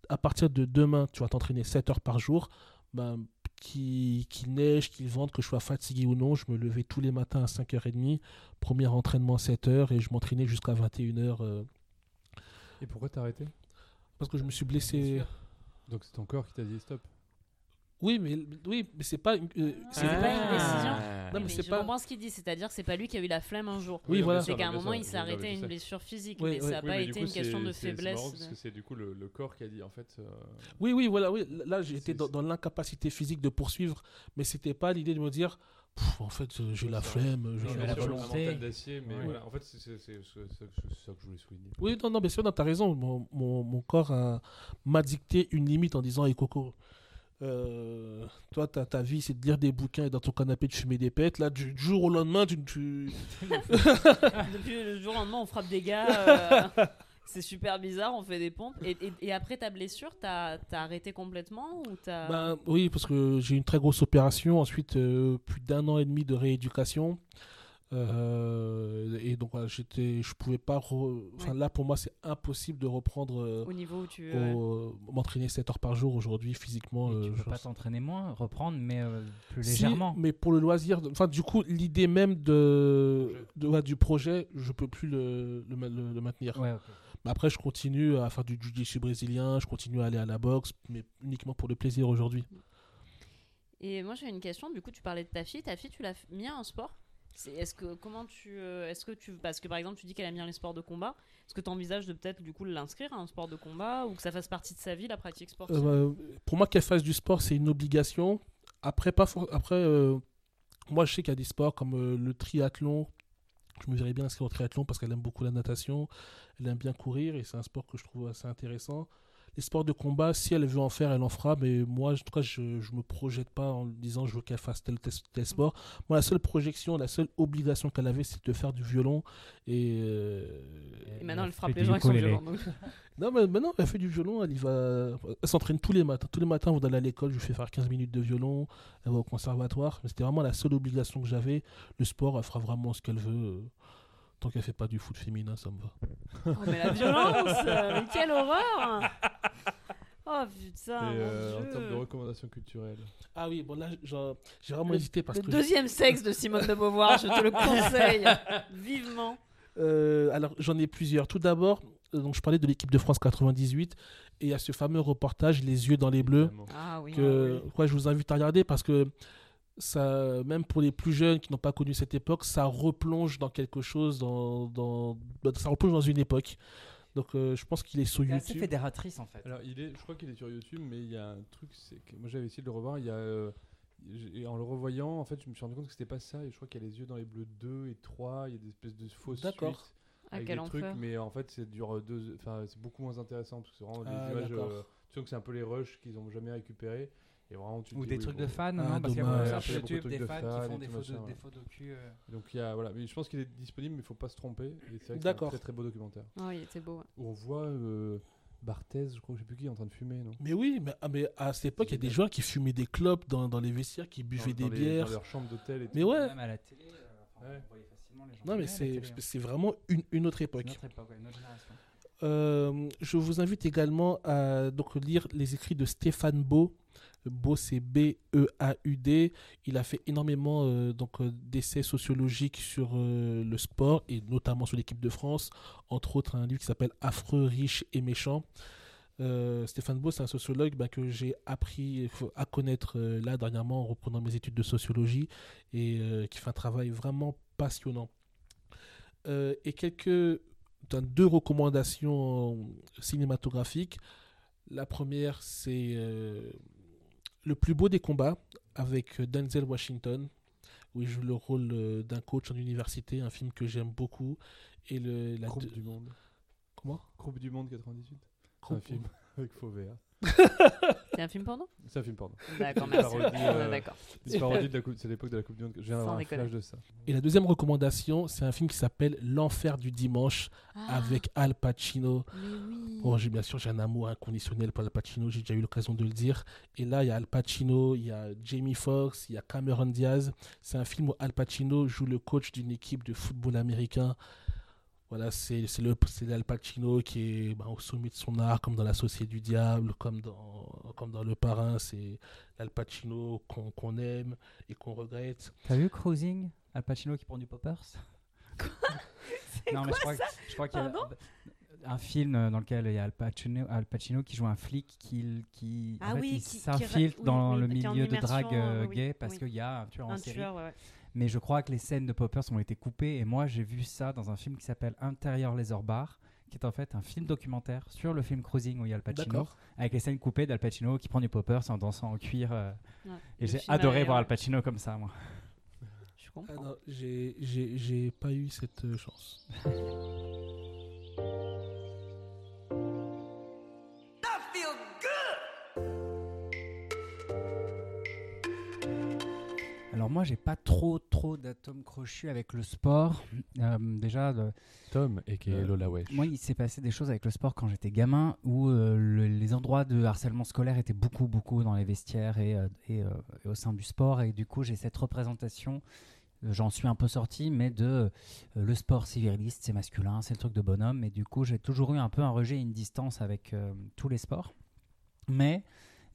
à partir de demain, tu vas t'entraîner 7 heures par jour, ben, qu'il neige, qu'il vente, que je sois fatigué ou non, je me levais tous les matins à 5h30, premier entraînement 7h et je m'entraînais jusqu'à 21h euh,
Et pourquoi t'as arrêté?
Parce que je me suis blessé.
Donc c'est ton corps qui t'a dit stop.
Oui, mais, oui, mais c'est pas. une- euh, c'est
C'est
pas-
une décision.
Non, mais
Mais
c'est
je
pas-
comprends ce qu'il dit, c'est-à-dire que c'est pas lui qui a eu la flemme un jour.
Oui, voilà.
C'est qu'à un moment, il s'est arrêté à une blessure physique,
Oui,
mais
oui.
ça n'a
Oui,
pas été
coup,
une question de faiblesse.
marrant parce que c'est du coup le, le corps qui a dit en fait. euh,
Oui, oui, voilà, oui. Là, j'étais dans, dans l'incapacité physique de poursuivre, mais c'était pas l'idée de me dire, Pff, en fait, euh, j'ai la flemme. je
non,
vais
bien
la volonté.
d'acier, mais
Ouais.
voilà. En fait, c'est ça que je voulais souligner.
Oui, non, non, bien sûr, t'as raison. Mon, mon, mon corps m'a dicté une limite en disant Hey Coco, euh, toi, ta, ta vie, c'est de lire des bouquins et dans ton canapé, de fumer des pètes. Là, du jour au lendemain, tu. tu...
Depuis le jour au lendemain, on frappe des gars. euh, c'est super bizarre, on fait des pompes. Et, et- et après ta blessure, t'as as arrêté complètement ou t'as.
Ben, oui, parce que j'ai une très grosse opération. Ensuite, euh, plus d'un an et demi de rééducation. Euh, et donc, voilà, j'étais, je pouvais pas. re- Enfin,
Ouais.
là, pour moi, c'est impossible de reprendre. euh,
au niveau où tu.
au- m'entraîner 7 heures par jour aujourd'hui physiquement.
Et
euh,
tu peux
je-
pas t'entraîner moins, reprendre, mais euh, plus
Si,
légèrement.
mais pour le loisir, enfin du coup l'idée même de, de- ouais, du projet, je peux plus le, le, ma- le- le maintenir.
Ouais, ok.
Mais après je continue à faire du jiu-jitsu brésilien, je continue à aller à la boxe, mais uniquement pour le plaisir aujourd'hui.
Et moi j'ai une question. Du coup, tu parlais de ta fille. Ta fille, tu l'as mis à un sport? Est-ce que comment tu euh, est-ce que tu parce que par exemple tu dis qu'elle aime bien les sports de combat. Est-ce que tu envisages de peut-être du coup l'inscrire à un sport de combat ou que ça fasse partie de sa vie la pratique sportive?
Euh, pour moi qu'elle fasse du sport c'est une obligation. Après pas après euh, moi je sais qu'il y a des sports comme le triathlon. Je me verrais bien inscrire au triathlon parce qu'elle aime beaucoup la natation, elle aime bien courir et c'est un sport que je trouve assez intéressant. Les sports de combat, si elle veut en faire, elle en fera, mais moi, en tout cas, je ne me projette pas en disant je veux qu'elle fasse tel, tel, tel sport. Moi, la seule projection, la seule obligation qu'elle avait, c'est de faire du violon. Et, euh,
Et maintenant elle frappe les gens avec son
ukulélé.
violon. donc-
non, mais maintenant, elle fait du violon, elle y va. Elle s'entraîne tous les matins. Tous les matins, on va aller à l'école, je lui fais faire 15 minutes de violon, elle va au conservatoire. Mais c'était vraiment la seule obligation que j'avais. Le sport, elle fera vraiment ce qu'elle veut. Tant qu'elle fait pas du foot féminin, ça me va.
Oh, mais la violence euh, Mais quelle horreur Oh putain,
Et
mon
euh, en termes de recommandations culturelles.
Ah oui, bon là, genre, j'ai vraiment
Le-
hésité parce
Le
que.
deuxième sexe de Simone de Beauvoir, je te le conseille vivement.
Euh, alors, j'en ai plusieurs. Tout d'abord, euh, donc je parlais de l'équipe de France 98 et il y a ce fameux reportage Les yeux dans les bleus.
Ah oui.
que quoi, je vous invite à regarder parce que ça, même pour les plus jeunes qui n'ont pas connu cette époque, ça replonge dans quelque chose, dans, dans, bah, ça replonge dans une époque. Donc, euh, je pense qu'il est sur
C'est assez
YouTube.
fédératrice en fait.
Alors, il est, je crois qu'il est sur YouTube, mais il y a un truc, c'est que moi j'avais essayé de le revoir. Il y a, euh, et en le revoyant, en fait, je me suis rendu compte que c'était pas ça. Et je crois qu'il y a les yeux dans les bleus 2 et 3. Il y a des espèces de fausses
D'accord.
suites
Ah,
avec
quel
des trucs, mais en fait, c'est dure deux, enfin, c'est beaucoup moins intéressant parce que c'est vraiment
Ah,
des images.
d'accord.
euh, tu sens que c'est un peu les rushs qu'ils ont jamais récupérés. Et vraiment, tu te
Ou des
oui,
trucs
bon.
de fans,
Ah,
non Parce qu'il y a
Ouais,
sur
de
YouTube
trucs
des
de
fans
fans
qui font des faux,
machin,
des
ouais.
faux docu. euh.
Donc il y a, voilà, mais je pense qu'il est disponible, mais il faut pas se tromper. Et c'est vrai que c'est un très très beau documentaire.
Oh, il était beau. ouais.
Où on voit euh, Barthez, je crois, je sais plus qui, en train de fumer, non?
Mais oui, mais, ah, mais à cette époque, il y a des joueurs qui fumaient des clopes dans, dans les vestiaires, qui buvaient
Dans-
des
dans les-
bières.
dans leur chambre d'hôtel et tout.
Mais ouais,
Même à la télé, euh, enfin,
Ouais.
on voyait facilement les gens.
non, mais c'est
hein.
c'est vraiment une, une autre époque.
notre époque, ouais, notre génération.
Euh, je vous invite également à donc, lire les écrits de Stéphane Beau. Beau, c'est B-E-A-U-D. Il a fait énormément euh, donc, euh, d'essais sociologiques sur euh, le sport et notamment sur l'équipe de France. Entre autres, un livre qui s'appelle Affreux, riche et méchant. Euh, Stéphane Beau, c'est un sociologue bah, que j'ai appris à connaître là dernièrement en reprenant mes études de sociologie et qui fait un travail vraiment passionnant. Et quelques deux recommandations cinématographiques. La première, c'est Le plus beau des combats avec Denzel Washington. où il joue le rôle euh, d'un coach en université, un film que j'aime beaucoup. Et le, la
Groupe du Monde.
Comment?
Groupe du Monde 98. C'est un film avec Fauvert.
C'est un film porno?
C'est un film, pardon.
D'accord, merci.
euh,
D'accord.
Une parodie de la coupe, c'est l'époque de la Coupe du Monde. Je viens d'avoir un flash de ça.
Et la deuxième recommandation, c'est un film qui s'appelle L'Enfer du dimanche
Ah,
avec Al Pacino.
Oui.
Bon, j'ai bien sûr, j'ai un amour inconditionnel pour Al Pacino, j'ai déjà eu l'occasion de le dire. Et là, il y a Al Pacino, il y a Jamie Foxx, il y a Cameron Diaz. C'est un film où Al Pacino joue le coach d'une équipe de football américain. Voilà, c'est c'est le c'est Al Pacino qui est bah, au sommet de son art, comme dans La Société du Diable, comme dans, comme dans Le Parrain. C'est l'Al Pacino qu'on qu'on aime et qu'on regrette.
T'as vu Cruising? Al Pacino qui prend du poppers? Non, mais je crois, que- je crois qu'il y a un film dans lequel il y a Al Pacino, Al Pacino qui joue un flic qui, qui, en
Ah oui,
s'infiltre dans
oui,
le milieu de drague euh,
oui,
gay parce
oui.
qu'il y a un tueur en
Un
série.
tueur, ouais, ouais.
Mais je crois que les scènes de poppers ont été coupées et moi j'ai vu ça dans un film qui s'appelle Intérieur Laser Bar qui est en fait un film documentaire sur le film Cruising où il y a Al Pacino avec les scènes coupées d'Al Pacino qui prend du poppers en dansant en cuir euh,
Ouais.
et j'ai adoré voir Al. Pacino comme ça moi.
Je
Ah
comprends.
j'ai- j'ai j'ai pas eu cette euh, chance.
Alors moi j'ai pas trop trop d'atomes crochus avec le sport. Euh, déjà de-
Tom et qui est Lola Wesh.
Moi, il s'est passé des choses avec le sport quand j'étais gamin où euh, le- les endroits de harcèlement scolaire étaient beaucoup, beaucoup dans les vestiaires et, euh, et, euh, et au sein du sport. Et du coup, j'ai cette représentation, euh, j'en suis un peu sorti, mais de euh, le sport civiliste, c'est masculin, c'est le truc de bonhomme. Et du coup, j'ai toujours eu un peu un rejet et une distance avec euh, tous les sports. Mais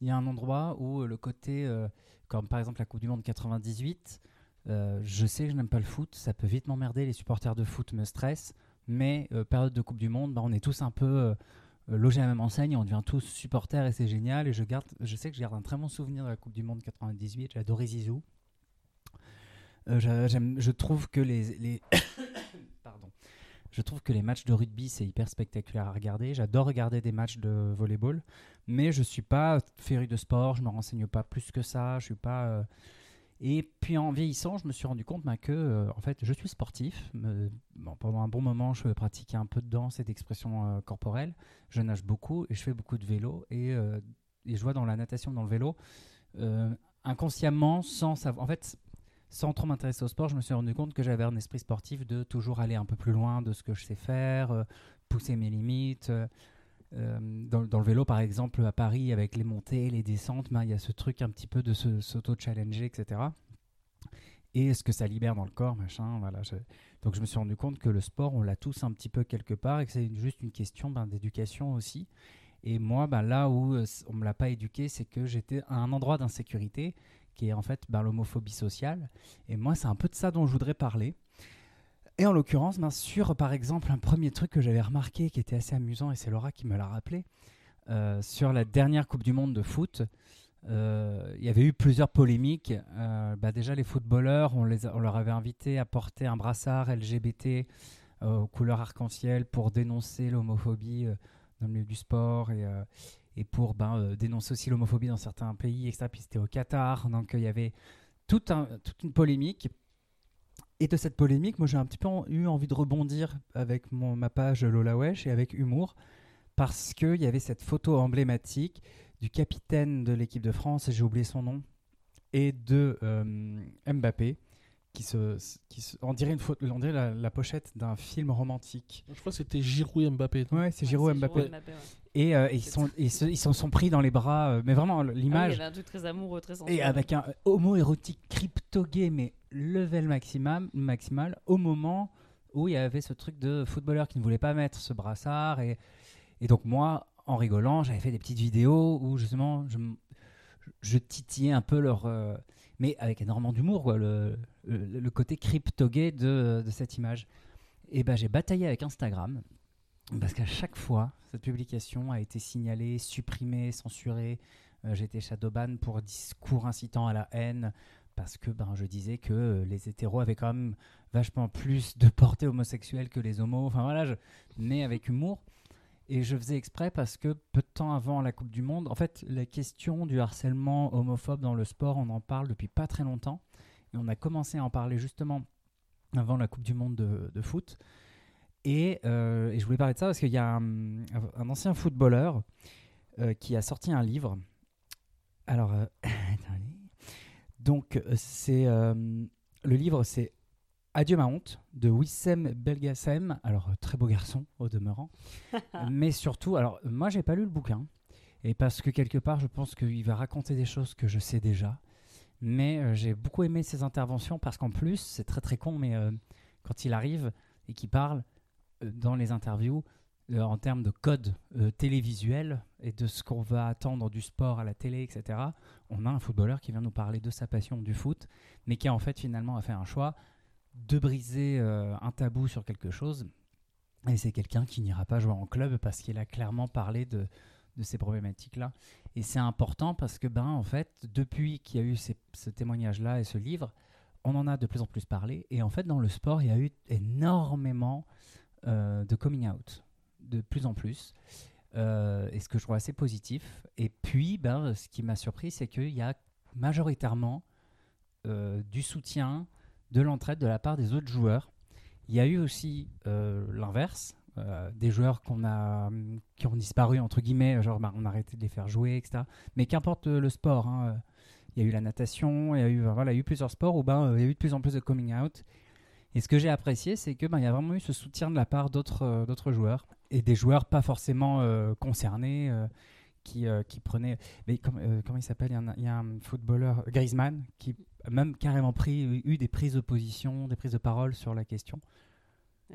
il y a un endroit où euh, le côté, euh, comme par exemple la Coupe du Monde 98, euh, je sais que je n'aime pas le foot, ça peut vite m'emmerder, les supporters de foot me stressent. Mais période de Coupe du Monde, bah, on est tous un peu logés à la même enseigne, on devient tous supporters et c'est génial. Et je, garde, je sais que je garde un très bon souvenir de la Coupe du Monde 98. J'ai adoré Zizou. Je trouve que les. Je trouve que les matchs de rugby c'est hyper spectaculaire à regarder. J'adore regarder des matchs de volleyball, mais je suis pas féru de sport. Je me renseigne pas plus que ça. Je suis pas euh, et puis en vieillissant, je me suis rendu compte bah, que euh, en fait, je suis sportif. Pendant un bon moment, je pratiquais un peu de danse et d'expression euh, corporelle. Je nage beaucoup et je fais beaucoup de vélo. Et, et je vois dans la natation, dans le vélo, inconsciemment, sans savoir. En fait, sans trop m'intéresser au sport, je me suis rendu compte que j'avais un esprit sportif de toujours aller un peu plus loin de ce que je sais faire, euh, pousser mes limites. euh, euh, dans, le vélo, par exemple, à Paris, avec les montées, les descentes, ben, il y a ce truc un petit peu de s'auto-challenger, etc. Et ce que ça libère dans le corps, machin, voilà. Donc je me suis rendu compte que le sport, on l'a tous un petit peu quelque part et que c'est juste une question ben, d'éducation aussi. Et moi, ben, là où on me l'a pas éduqué, c'est que j'étais à un endroit d'insécurité qui est en fait ben, l'homophobie sociale. Et moi, c'est un peu de ça dont je voudrais parler. Et en l'occurrence, ben, sur par exemple un premier truc que j'avais remarqué qui était assez amusant, et c'est Laura qui me l'a rappelé, euh, sur la dernière Coupe du Monde de foot, euh, il y avait eu plusieurs polémiques. Euh, bah déjà, les footballeurs, on, les on leur avait invité à porter un brassard LGBT aux couleurs arc-en-ciel pour dénoncer l'homophobie dans le milieu du sport et, et pour ben, euh, dénoncer aussi l'homophobie dans certains pays, etc. Puis c'était au Qatar, donc euh, il y avait un- toute une polémique. Et de cette polémique, moi j'ai un petit peu en- eu envie de rebondir avec mon, ma page Lola Wesh et avec humour, parce qu'il y avait cette photo emblématique du capitaine de l'équipe de France, j'ai oublié son nom, et de euh, Mbappé, qui se, qui se- on dirait, une photo, on dirait la, la pochette d'un film romantique.
Je crois que c'était Giroud et Mbappé.
Ouais, c'est Giroud Mbappé.
ouais.
Et euh, ils, sont, ils, se, ils sont pris dans les bras, euh, mais vraiment
Ah oui, il y
l'image.
avait un truc très amoureux, très sensuel.
Et avec un homo-érotique crypto-gay, mais level maximum, maximal, au moment où il y avait ce truc de footballeur qui ne voulait pas mettre ce brassard. Et, et donc, moi, en rigolant, j'avais fait des petites vidéos où justement, je, titillais un peu leur. euh, mais avec énormément d'humour, quoi, le, le, le côté crypto-gay de, de cette image. Et ben, j'ai bataillé avec Instagram. Parce qu'à chaque fois, cette publication a été signalée, supprimée, censurée. Euh, été shadowban pour discours incitant à la haine parce que ben, je disais que euh, les hétéros avaient quand même vachement plus de portée homosexuelle que les homos. Enfin voilà, je, mais avec humour. Et je faisais exprès parce que peu de temps avant la Coupe du Monde, en fait, la question du harcèlement homophobe dans le sport, on en parle depuis pas très longtemps. Et on a commencé à en parler justement avant la Coupe du Monde de, de foot. Et, euh, et je voulais parler de ça parce qu'il y a un, un ancien footballeur euh, qui a sorti un livre. Alors, euh, donc, euh, c'est le livre, c'est Adieu ma honte de Wissem Belgassem. Alors, très beau garçon au demeurant. Mais surtout, alors, moi, j'ai pas lu le bouquin. Et parce que quelque part, je pense qu'il va raconter des choses que je sais déjà. Mais j'ai beaucoup aimé ses interventions parce qu'en plus, c'est très très con, mais quand il arrive et qu'il parle dans les interviews euh, en termes de code euh, télévisuel et de ce qu'on va attendre du sport à la télé, etc., on a un footballeur qui vient nous parler de sa passion du foot, mais qui en fait finalement a fait un choix de briser euh, un tabou sur quelque chose. Et c'est quelqu'un qui n'ira pas jouer en club parce qu'il a clairement parlé de, de ces problématiques-là. Et c'est important parce que, ben, en fait, depuis qu'il y a eu ce témoignage-là et ce livre, on en a de plus en plus parlé. Et en fait, dans le sport, il y a eu énormément de coming out, de plus en plus. Euh, et ce que je trouve assez positif. Et puis, ben, ce qui m'a surpris, c'est qu'il y a majoritairement euh, du soutien, de l'entraide de la part des autres joueurs. Il y a eu aussi euh, l'inverse, euh, des joueurs a, qui ont disparu, entre guillemets, genre bah, on a arrêté de les faire jouer, etc. Mais qu'importe euh, le sport, hein, euh, il y a eu la natation, il y a eu, voilà, il y a eu plusieurs sports où ben, euh, il y a eu de plus en plus de coming out. Et ce que j'ai apprécié, c'est que ben, y a vraiment eu ce soutien de la part d'autres euh, d'autres joueurs et des joueurs pas forcément euh, concernés. euh, qui, euh, qui prenaient. Mais comme- euh, comment il s'appelle? Il, y a- il y a un footballeur, Griezmann, qui a même carrément pris, eu des prises de position, des prises de parole sur la question.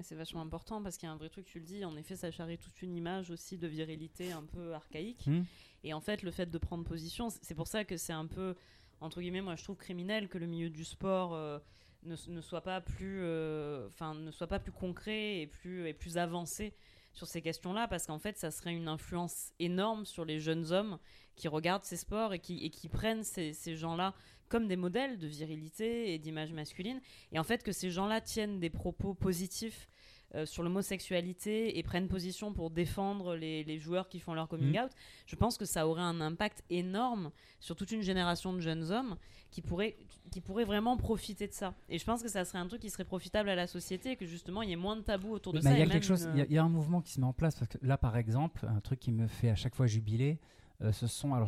C'est vachement important parce qu'il y a un vrai truc, tu le dis, en effet, ça charrie toute une image aussi de virilité un peu archaïque.
Hmm.
Et en fait, le fait de prendre position, c'est pour ça que c'est un peu, entre guillemets, moi je trouve criminel que le milieu du sport euh, ne, soit pas plus, euh, enfin, ne soit pas plus concret et plus, et plus avancé sur ces questions-là, parce qu'en fait, ça serait une influence énorme sur les jeunes hommes qui regardent ces sports et qui, et qui prennent ces, ces gens-là comme des modèles de virilité et d'image masculine. Et en fait, que ces gens-là tiennent des propos positifs euh, sur l'homosexualité et prennent position pour défendre les, les joueurs qui font leur coming
Mhm.
out, je pense que ça aurait un impact énorme sur toute une génération de jeunes hommes qui pourraient, qui pourraient vraiment profiter de ça. Et je pense que ça serait un truc qui serait profitable à la société et que justement il y ait moins de tabous autour de
Mais
ça.
il y a quelque
une-
il y a- il y, a un mouvement qui se met en place parce que là, par exemple, un truc qui me fait à chaque fois jubiler, euh, ce sont, alors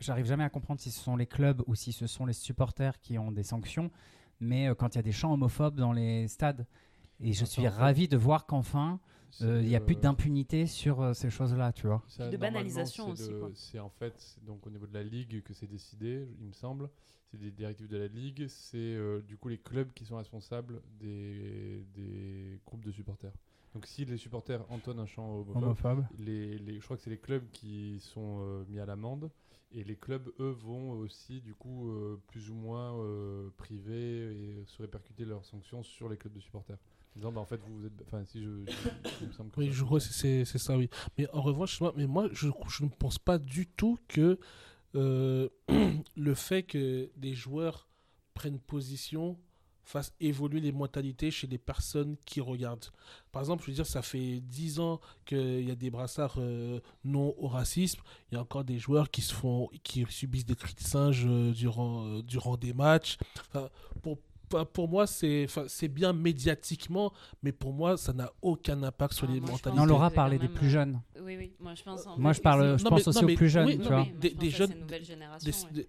j'arrive jamais à comprendre si ce sont les clubs ou si ce sont les supporters qui ont des sanctions, mais euh, quand il y a des chants homophobes dans les stades, et je suis ravi de voir qu'enfin euh, il n'y a plus
euh,
d'impunité sur euh, ces choses-là, tu vois.
ça,
de banalisation aussi.
C'est en fait donc au niveau de la ligue que c'est décidé, il me semble. C'est des directives de la ligue. C'est euh, du coup les clubs qui sont responsables des, des groupes de supporters. Donc si les supporters entonnent un chant homophobe,
Homophobe.
les, les- je crois que c'est les clubs qui sont euh, mis à l'amende. Et les clubs, eux, vont aussi, du coup, euh, plus ou moins euh, priver et se répercuter leurs sanctions sur les clubs de supporters. En disant, bah, en fait, vous, vous êtes. Enfin, si je. il me semble que
Oui,
ça-
je crois que c'est ça, oui. Mais en revanche, moi, mais moi je, je ne pense pas du tout que euh, le fait que des joueurs prennent position fasse évoluer les mentalités chez les personnes qui regardent. Par exemple, je veux dire, ça fait 10 ans qu'il y a des brassards euh, non au racisme. Il y a encore des joueurs qui se font, qui subissent des cris de singe euh, durant, euh, durant des matchs. Enfin, pour, pour moi, c'est bien médiatiquement, mais pour moi, ça n'a aucun impact sur
Ah,
les
moi,
mentalités.
Non, Laura parlait des
même,
plus
euh,
jeunes.
Oui, oui, moi je pense. en
Moi,
fait,
je parle, je
Non,
pense
mais-
aussi
non,
aux plus jeunes,
oui,
tu
non,
vois.
mais-
Oui,
des- jeunes-
ces nouvelles générations.
Des-
ouais.
des-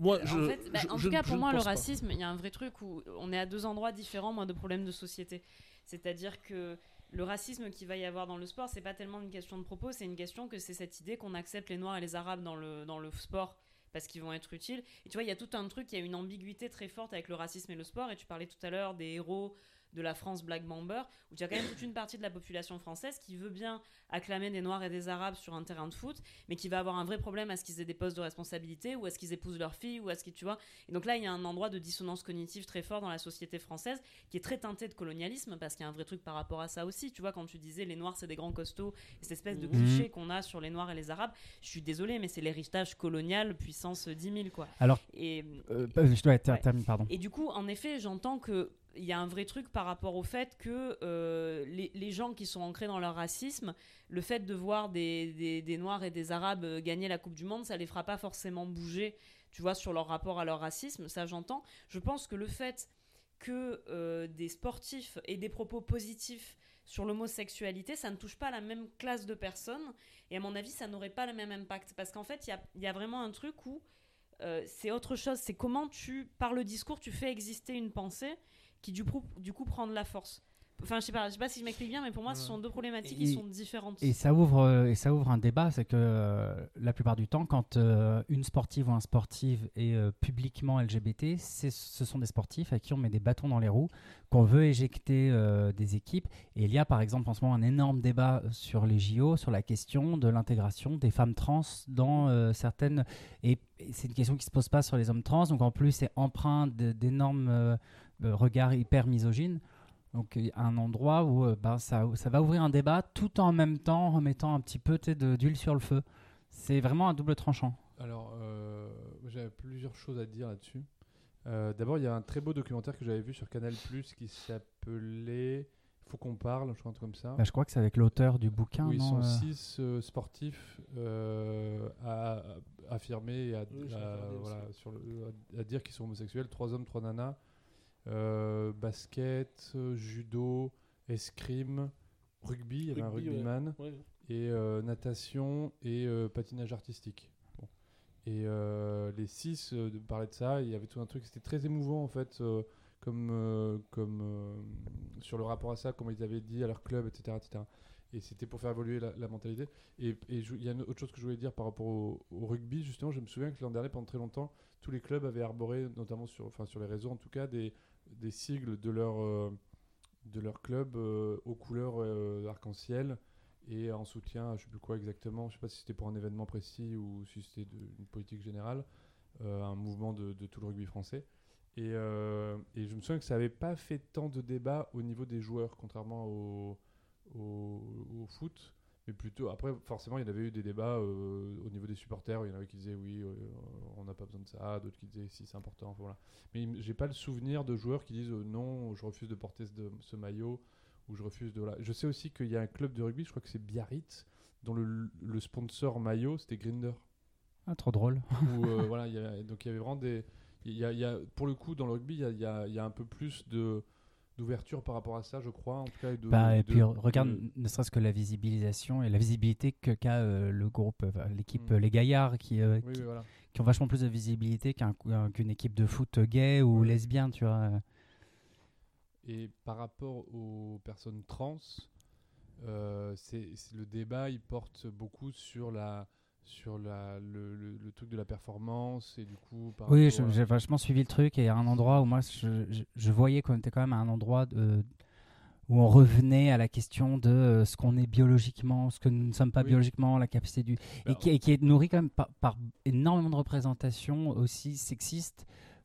Moi, je,
en fait, bah,
je-
en
je-
tout cas,
je
pour moi, le racisme, il y a un vrai truc où on est à deux endroits différents, moi, de problèmes de société. C'est-à-dire que le racisme qu'il va y avoir dans le sport, c'est pas tellement une question de propos, c'est une question que c'est cette idée qu'on accepte les Noirs et les Arabes dans le, dans le sport parce qu'ils vont être utiles. Et tu vois, il y a tout un truc, il y a une ambiguïté très forte avec le racisme et le sport. Et tu parlais tout à l'heure des héros de la France Black Bomber, où tu as quand même toute une partie de la population française qui veut bien acclamer des Noirs et des Arabes sur un terrain de foot, mais qui va avoir un vrai problème à ce qu'ils aient des postes de responsabilité, ou à ce qu'ils épousent leurs filles, ou à ce qu'ils, tu vois. Et donc là, il y a un endroit de dissonance cognitive très fort dans la société française, qui est très teinté de colonialisme, parce qu'il y a un vrai truc par rapport à ça aussi. Tu vois, quand tu disais les Noirs, c'est des grands costauds, et cette espèce de
Mhm.
cliché qu'on a sur les Noirs et les Arabes, je suis désolée, mais c'est l'héritage colonial puissance 10 000, quoi.
Alors,
Et
euh, je dois ter-
Ouais.
pardon.
et du coup, en effet, j'entends que il y a un vrai truc par rapport au fait que euh, les, gens qui sont ancrés dans leur racisme, le fait de voir des, des, Noirs et des Arabes euh, gagner la Coupe du Monde, ça les fera pas forcément bouger. tu vois, sur leur rapport à leur racisme, ça j'entends. Je pense que le fait que euh, des sportifs aient des propos positifs sur l'homosexualité, ça ne touche pas la même classe de personnes. Et à mon avis, ça n'aurait pas le même impact. Parce qu'en fait, il y a, vraiment un truc où c'est autre chose. C'est comment tu, par le discours, tu fais exister une pensée qui du coup, du coup prend de la force. Enfin, je sais pas, je sais pas si je m'explique bien, mais pour moi, ce sont deux problématiques qui sont différentes.
Et ça ouvre, euh, et ça ouvre un débat, c'est que euh, la plupart du temps, quand euh, une sportive ou un sportif est euh, publiquement LGBT, c'est- ce sont des sportifs à qui on met des bâtons dans les roues, qu'on veut éjecter euh, des équipes. Et il y a par exemple en ce moment un énorme débat sur les JO, sur la question de l'intégration des femmes trans dans euh, certaines... Et, et c'est une question qui se pose pas sur les hommes trans, donc en plus c'est empreint d'énormes euh, regards hyper misogynes. Donc un endroit où euh, ben, ça, ça va ouvrir un débat tout en même temps en remettant un petit peu d'huile sur le feu. C'est vraiment un double tranchant.
Alors, euh, j'avais plusieurs choses à dire là-dessus. Euh, D'abord, il y a un très beau documentaire que j'avais vu sur Canal Plus qui s'appelait Faut qu'on parle, je crois un truc comme ça.
Bah, je crois que c'est avec l'auteur du bouquin.
où ils sont
euh,
six euh, sportifs euh, à, à affirmer et à,
Oui, j'ai
à-
regardé
voilà,
aussi.
sur le- à- à dire qu'ils sont homosexuels. Trois hommes, trois nanas. Euh, basket, euh, judo, escrime, rugby, il y avait un
ouais.
rugbyman
Ouais.
et euh, natation et patinage artistique. Bon. Et les six de- parlaient de ça, il y avait tout un truc, c'était très émouvant en fait, comme, euh, comme euh, sur le rapport à ça, comment ils avaient dit à leur club, etc. etc. Et c'était pour faire évoluer la, la mentalité. Et il y a une autre chose que je voulais dire par rapport au, au rugby, justement, je me souviens que l'an dernier, pendant très longtemps, tous les clubs avaient arboré, notamment sur, enfin, sur les réseaux en tout cas, des, des sigles de leur, euh, de leur club euh, aux couleurs euh, arc-en-ciel et en soutien, à je sais plus quoi exactement, je sais pas si c'était pour un événement précis ou si c'était une politique générale, un mouvement de, tout le rugby français. Et, et je me souviens que ça n'avait pas fait tant de débats au niveau des joueurs, contrairement au, au foot. Mais plutôt, après, forcément, il y avait eu des débats euh, au niveau des supporters. Il y en avait qui disaient oui, euh, on n'a pas besoin de ça, d'autres qui disaient si, c'est important. voilà. Mais j'ai pas le souvenir de joueurs qui disent euh, non, je refuse de porter ce, de- ce maillot ou je refuse de. Voilà. Je sais aussi qu'il y a un club de rugby, je crois que c'est Biarritz, dont le, le sponsor maillot c'était Grinder.
ah, trop drôle.
Où, voilà, il y a- donc il y avait vraiment des. Il y a, il y a- pour le coup, dans le rugby, y a, il y a un peu plus de d'ouverture par rapport à ça, je crois, en tout cas. et de-
Bah, et
de-
puis regarde,
de-
ne serait-ce que la visibilisation et la visibilité que qu'a euh, le groupe, euh, enfin, l'équipe
Mm.
euh, Les Gaillards, qui, euh,
Oui,
qui,
oui, voilà.
qui ont vachement plus de visibilité qu'un- qu'un- qu'une équipe de foot gay ou lesbienne, tu vois.
Et par rapport aux personnes trans, euh, c'est- le débat il porte beaucoup sur la sur la, le, le- le truc de la performance et du coup par
Oui, je-
à-
j'ai vachement suivi le truc et à un endroit où moi je, je- je voyais qu'on était quand même à un endroit de- où on revenait à la question de euh, ce qu'on est biologiquement, ce que nous ne sommes pas
Oui.
biologiquement, la capacité du.
Bah,
et, qui, et qui est nourri quand même par, par énormément de représentations aussi sexistes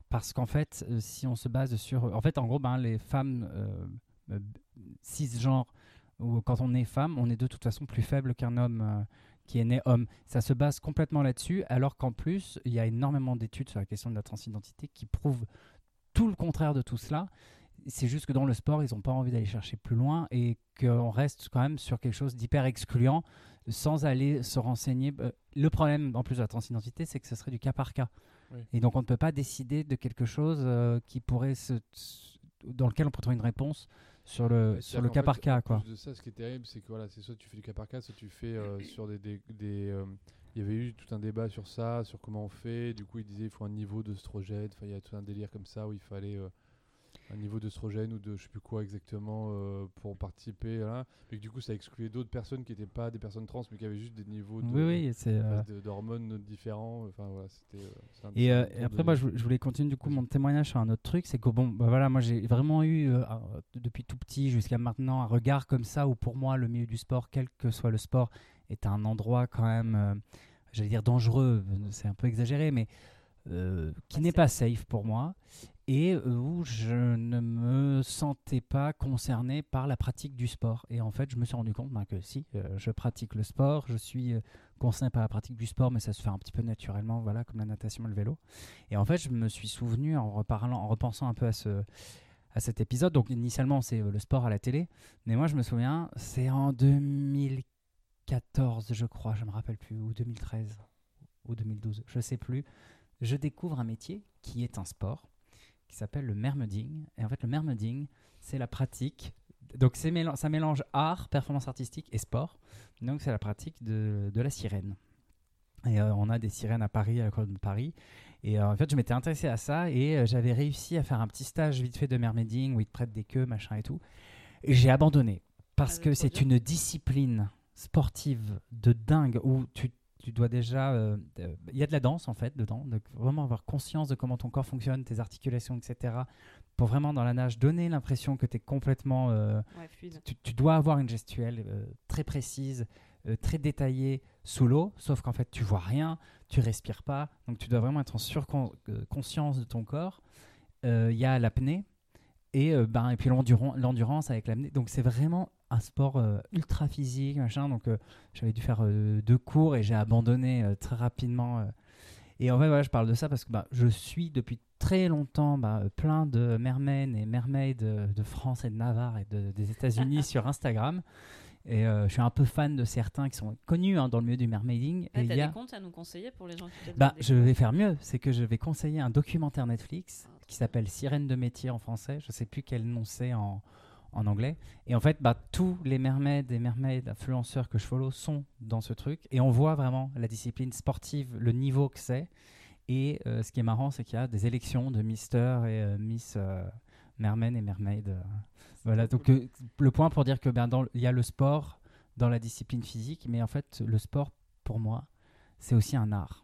parce qu'en fait, euh, si on se base sur. En fait, en gros, ben, les femmes euh, euh, cisgenres, ou quand on est femme, on est de toute façon plus faible qu'un homme. euh, qui est né homme. Ça se base complètement là-dessus, alors qu'en plus, il y a énormément d'études sur la question de la transidentité qui prouvent tout le contraire de tout cela. C'est juste que dans le sport, ils n'ont pas envie d'aller chercher plus loin et qu'on reste quand même sur quelque chose d'hyper excluant sans aller se renseigner. Euh, Le problème, en plus de la transidentité, c'est que ce serait du cas par cas.
Oui.
Et donc, on ne peut pas décider de quelque chose euh, qui pourrait se, dans lequel on pourrait trouver une réponse sur le, sur le cas par cas.
en
Quoi.
plus de ça, ce qui est terrible, c'est que voilà, c'est soit tu fais du cas par cas, soit tu fais euh, sur des. des, des, euh, il y avait eu tout un débat sur ça, sur comment on fait. Du coup, il disait il faut un niveau. Enfin, il y a tout un délire comme ça où il fallait euh, un niveau d'œstrogène ou de je sais plus quoi exactement euh, pour participer. Là. Mais que, du coup, ça excluait d'autres personnes qui n'étaient pas des personnes trans, mais qui avaient juste des niveaux de,
Oui, euh,
d'hormones différents. Enfin, voilà, c'était. euh,
Et, euh, après, moi, je, je voulais continuer du coup mon témoignage sur un autre truc, c'est que bon, bah voilà, moi j'ai vraiment eu euh, depuis tout petit jusqu'à maintenant un regard comme ça où pour moi le milieu du sport, quel que soit le sport, est un endroit quand même, euh, j'allais dire dangereux, c'est un peu exagéré, mais euh, qui n'est pas safe pour moi et euh, où je ne me sentais pas concerné par la pratique du sport. Et en fait, je me suis rendu compte ben, que si, euh, je pratique le sport, je suis euh, concerné par la pratique du sport, mais ça se fait un petit peu naturellement, voilà, comme la natation et le vélo. Et en fait, je me suis souvenu en en repensant un peu à ce à cet épisode. Donc initialement, c'est le sport à la télé, mais moi je me souviens, c'est en 2014, je crois, je me rappelle plus, ou 2013 ou 2012, je sais plus. je découvre un métier qui est un sport, qui s'appelle le mermeding. Et en fait, le mermeding, c'est la pratique. Donc, c'est mélan- ça mélange art, performance artistique et sport. Donc, c'est la pratique de, de la sirène. Et euh, on a des sirènes à Paris, à l'école de Paris. Et euh, en fait, je m'étais intéressé à ça et euh, j'avais réussi à faire un petit stage vite fait de mermaiding où ils te prêtent des queues, machin et tout. Et j'ai abandonné parce
Ah,
que c'est une discipline sportive de dingue où tu, tu dois déjà. euh, euh, Il y a de la danse en fait dedans, donc vraiment avoir conscience de comment ton corps fonctionne, tes articulations, etc. Pour vraiment dans la nage donner l'impression que tu es complètement. euh,
Ouais, fluide.
tu, tu dois avoir une gestuelle euh, très précise, euh, très détaillée sous l'eau, sauf qu'en fait tu vois rien, tu respires pas, donc tu dois vraiment être en surconscience de ton corps. Euh, Il y a l'apnée et, euh, ben, et puis l'enduran- l'endurance avec l'apnée. Donc c'est vraiment un sport euh, ultra physique, machin. Donc euh, j'avais dû faire euh, deux cours et j'ai abandonné très rapidement. Et en fait, voilà, je parle de ça parce que bah, je suis depuis très longtemps bah, plein de mermen et mermaids de, de France et de Navarre et de- des États-Unis sur Instagram. Et je suis un peu fan de certains qui sont connus hein, dans le milieu du mermaiding.
Ah,
et
T'as
il y a...
des comptes à nous conseiller pour les gens qui
Bah, je vais faire mieux, c'est que je vais conseiller un documentaire Netflix
Ah,
qui s'appelle Sirène de métier en français. Je sais plus quel nom c'est en, en anglais. Et en fait, bah, tous les mermaids et mermaids influenceurs que je follow sont dans ce truc. Et on voit vraiment la discipline sportive, le niveau que c'est. Et euh, ce qui est marrant, c'est qu'il y a des élections de Mister et euh, Miss euh, et Mermaid. euh. voilà, donc le point pour dire que ben, dans- il y a le sport dans la discipline physique, mais en fait, le sport, pour moi, c'est aussi un art.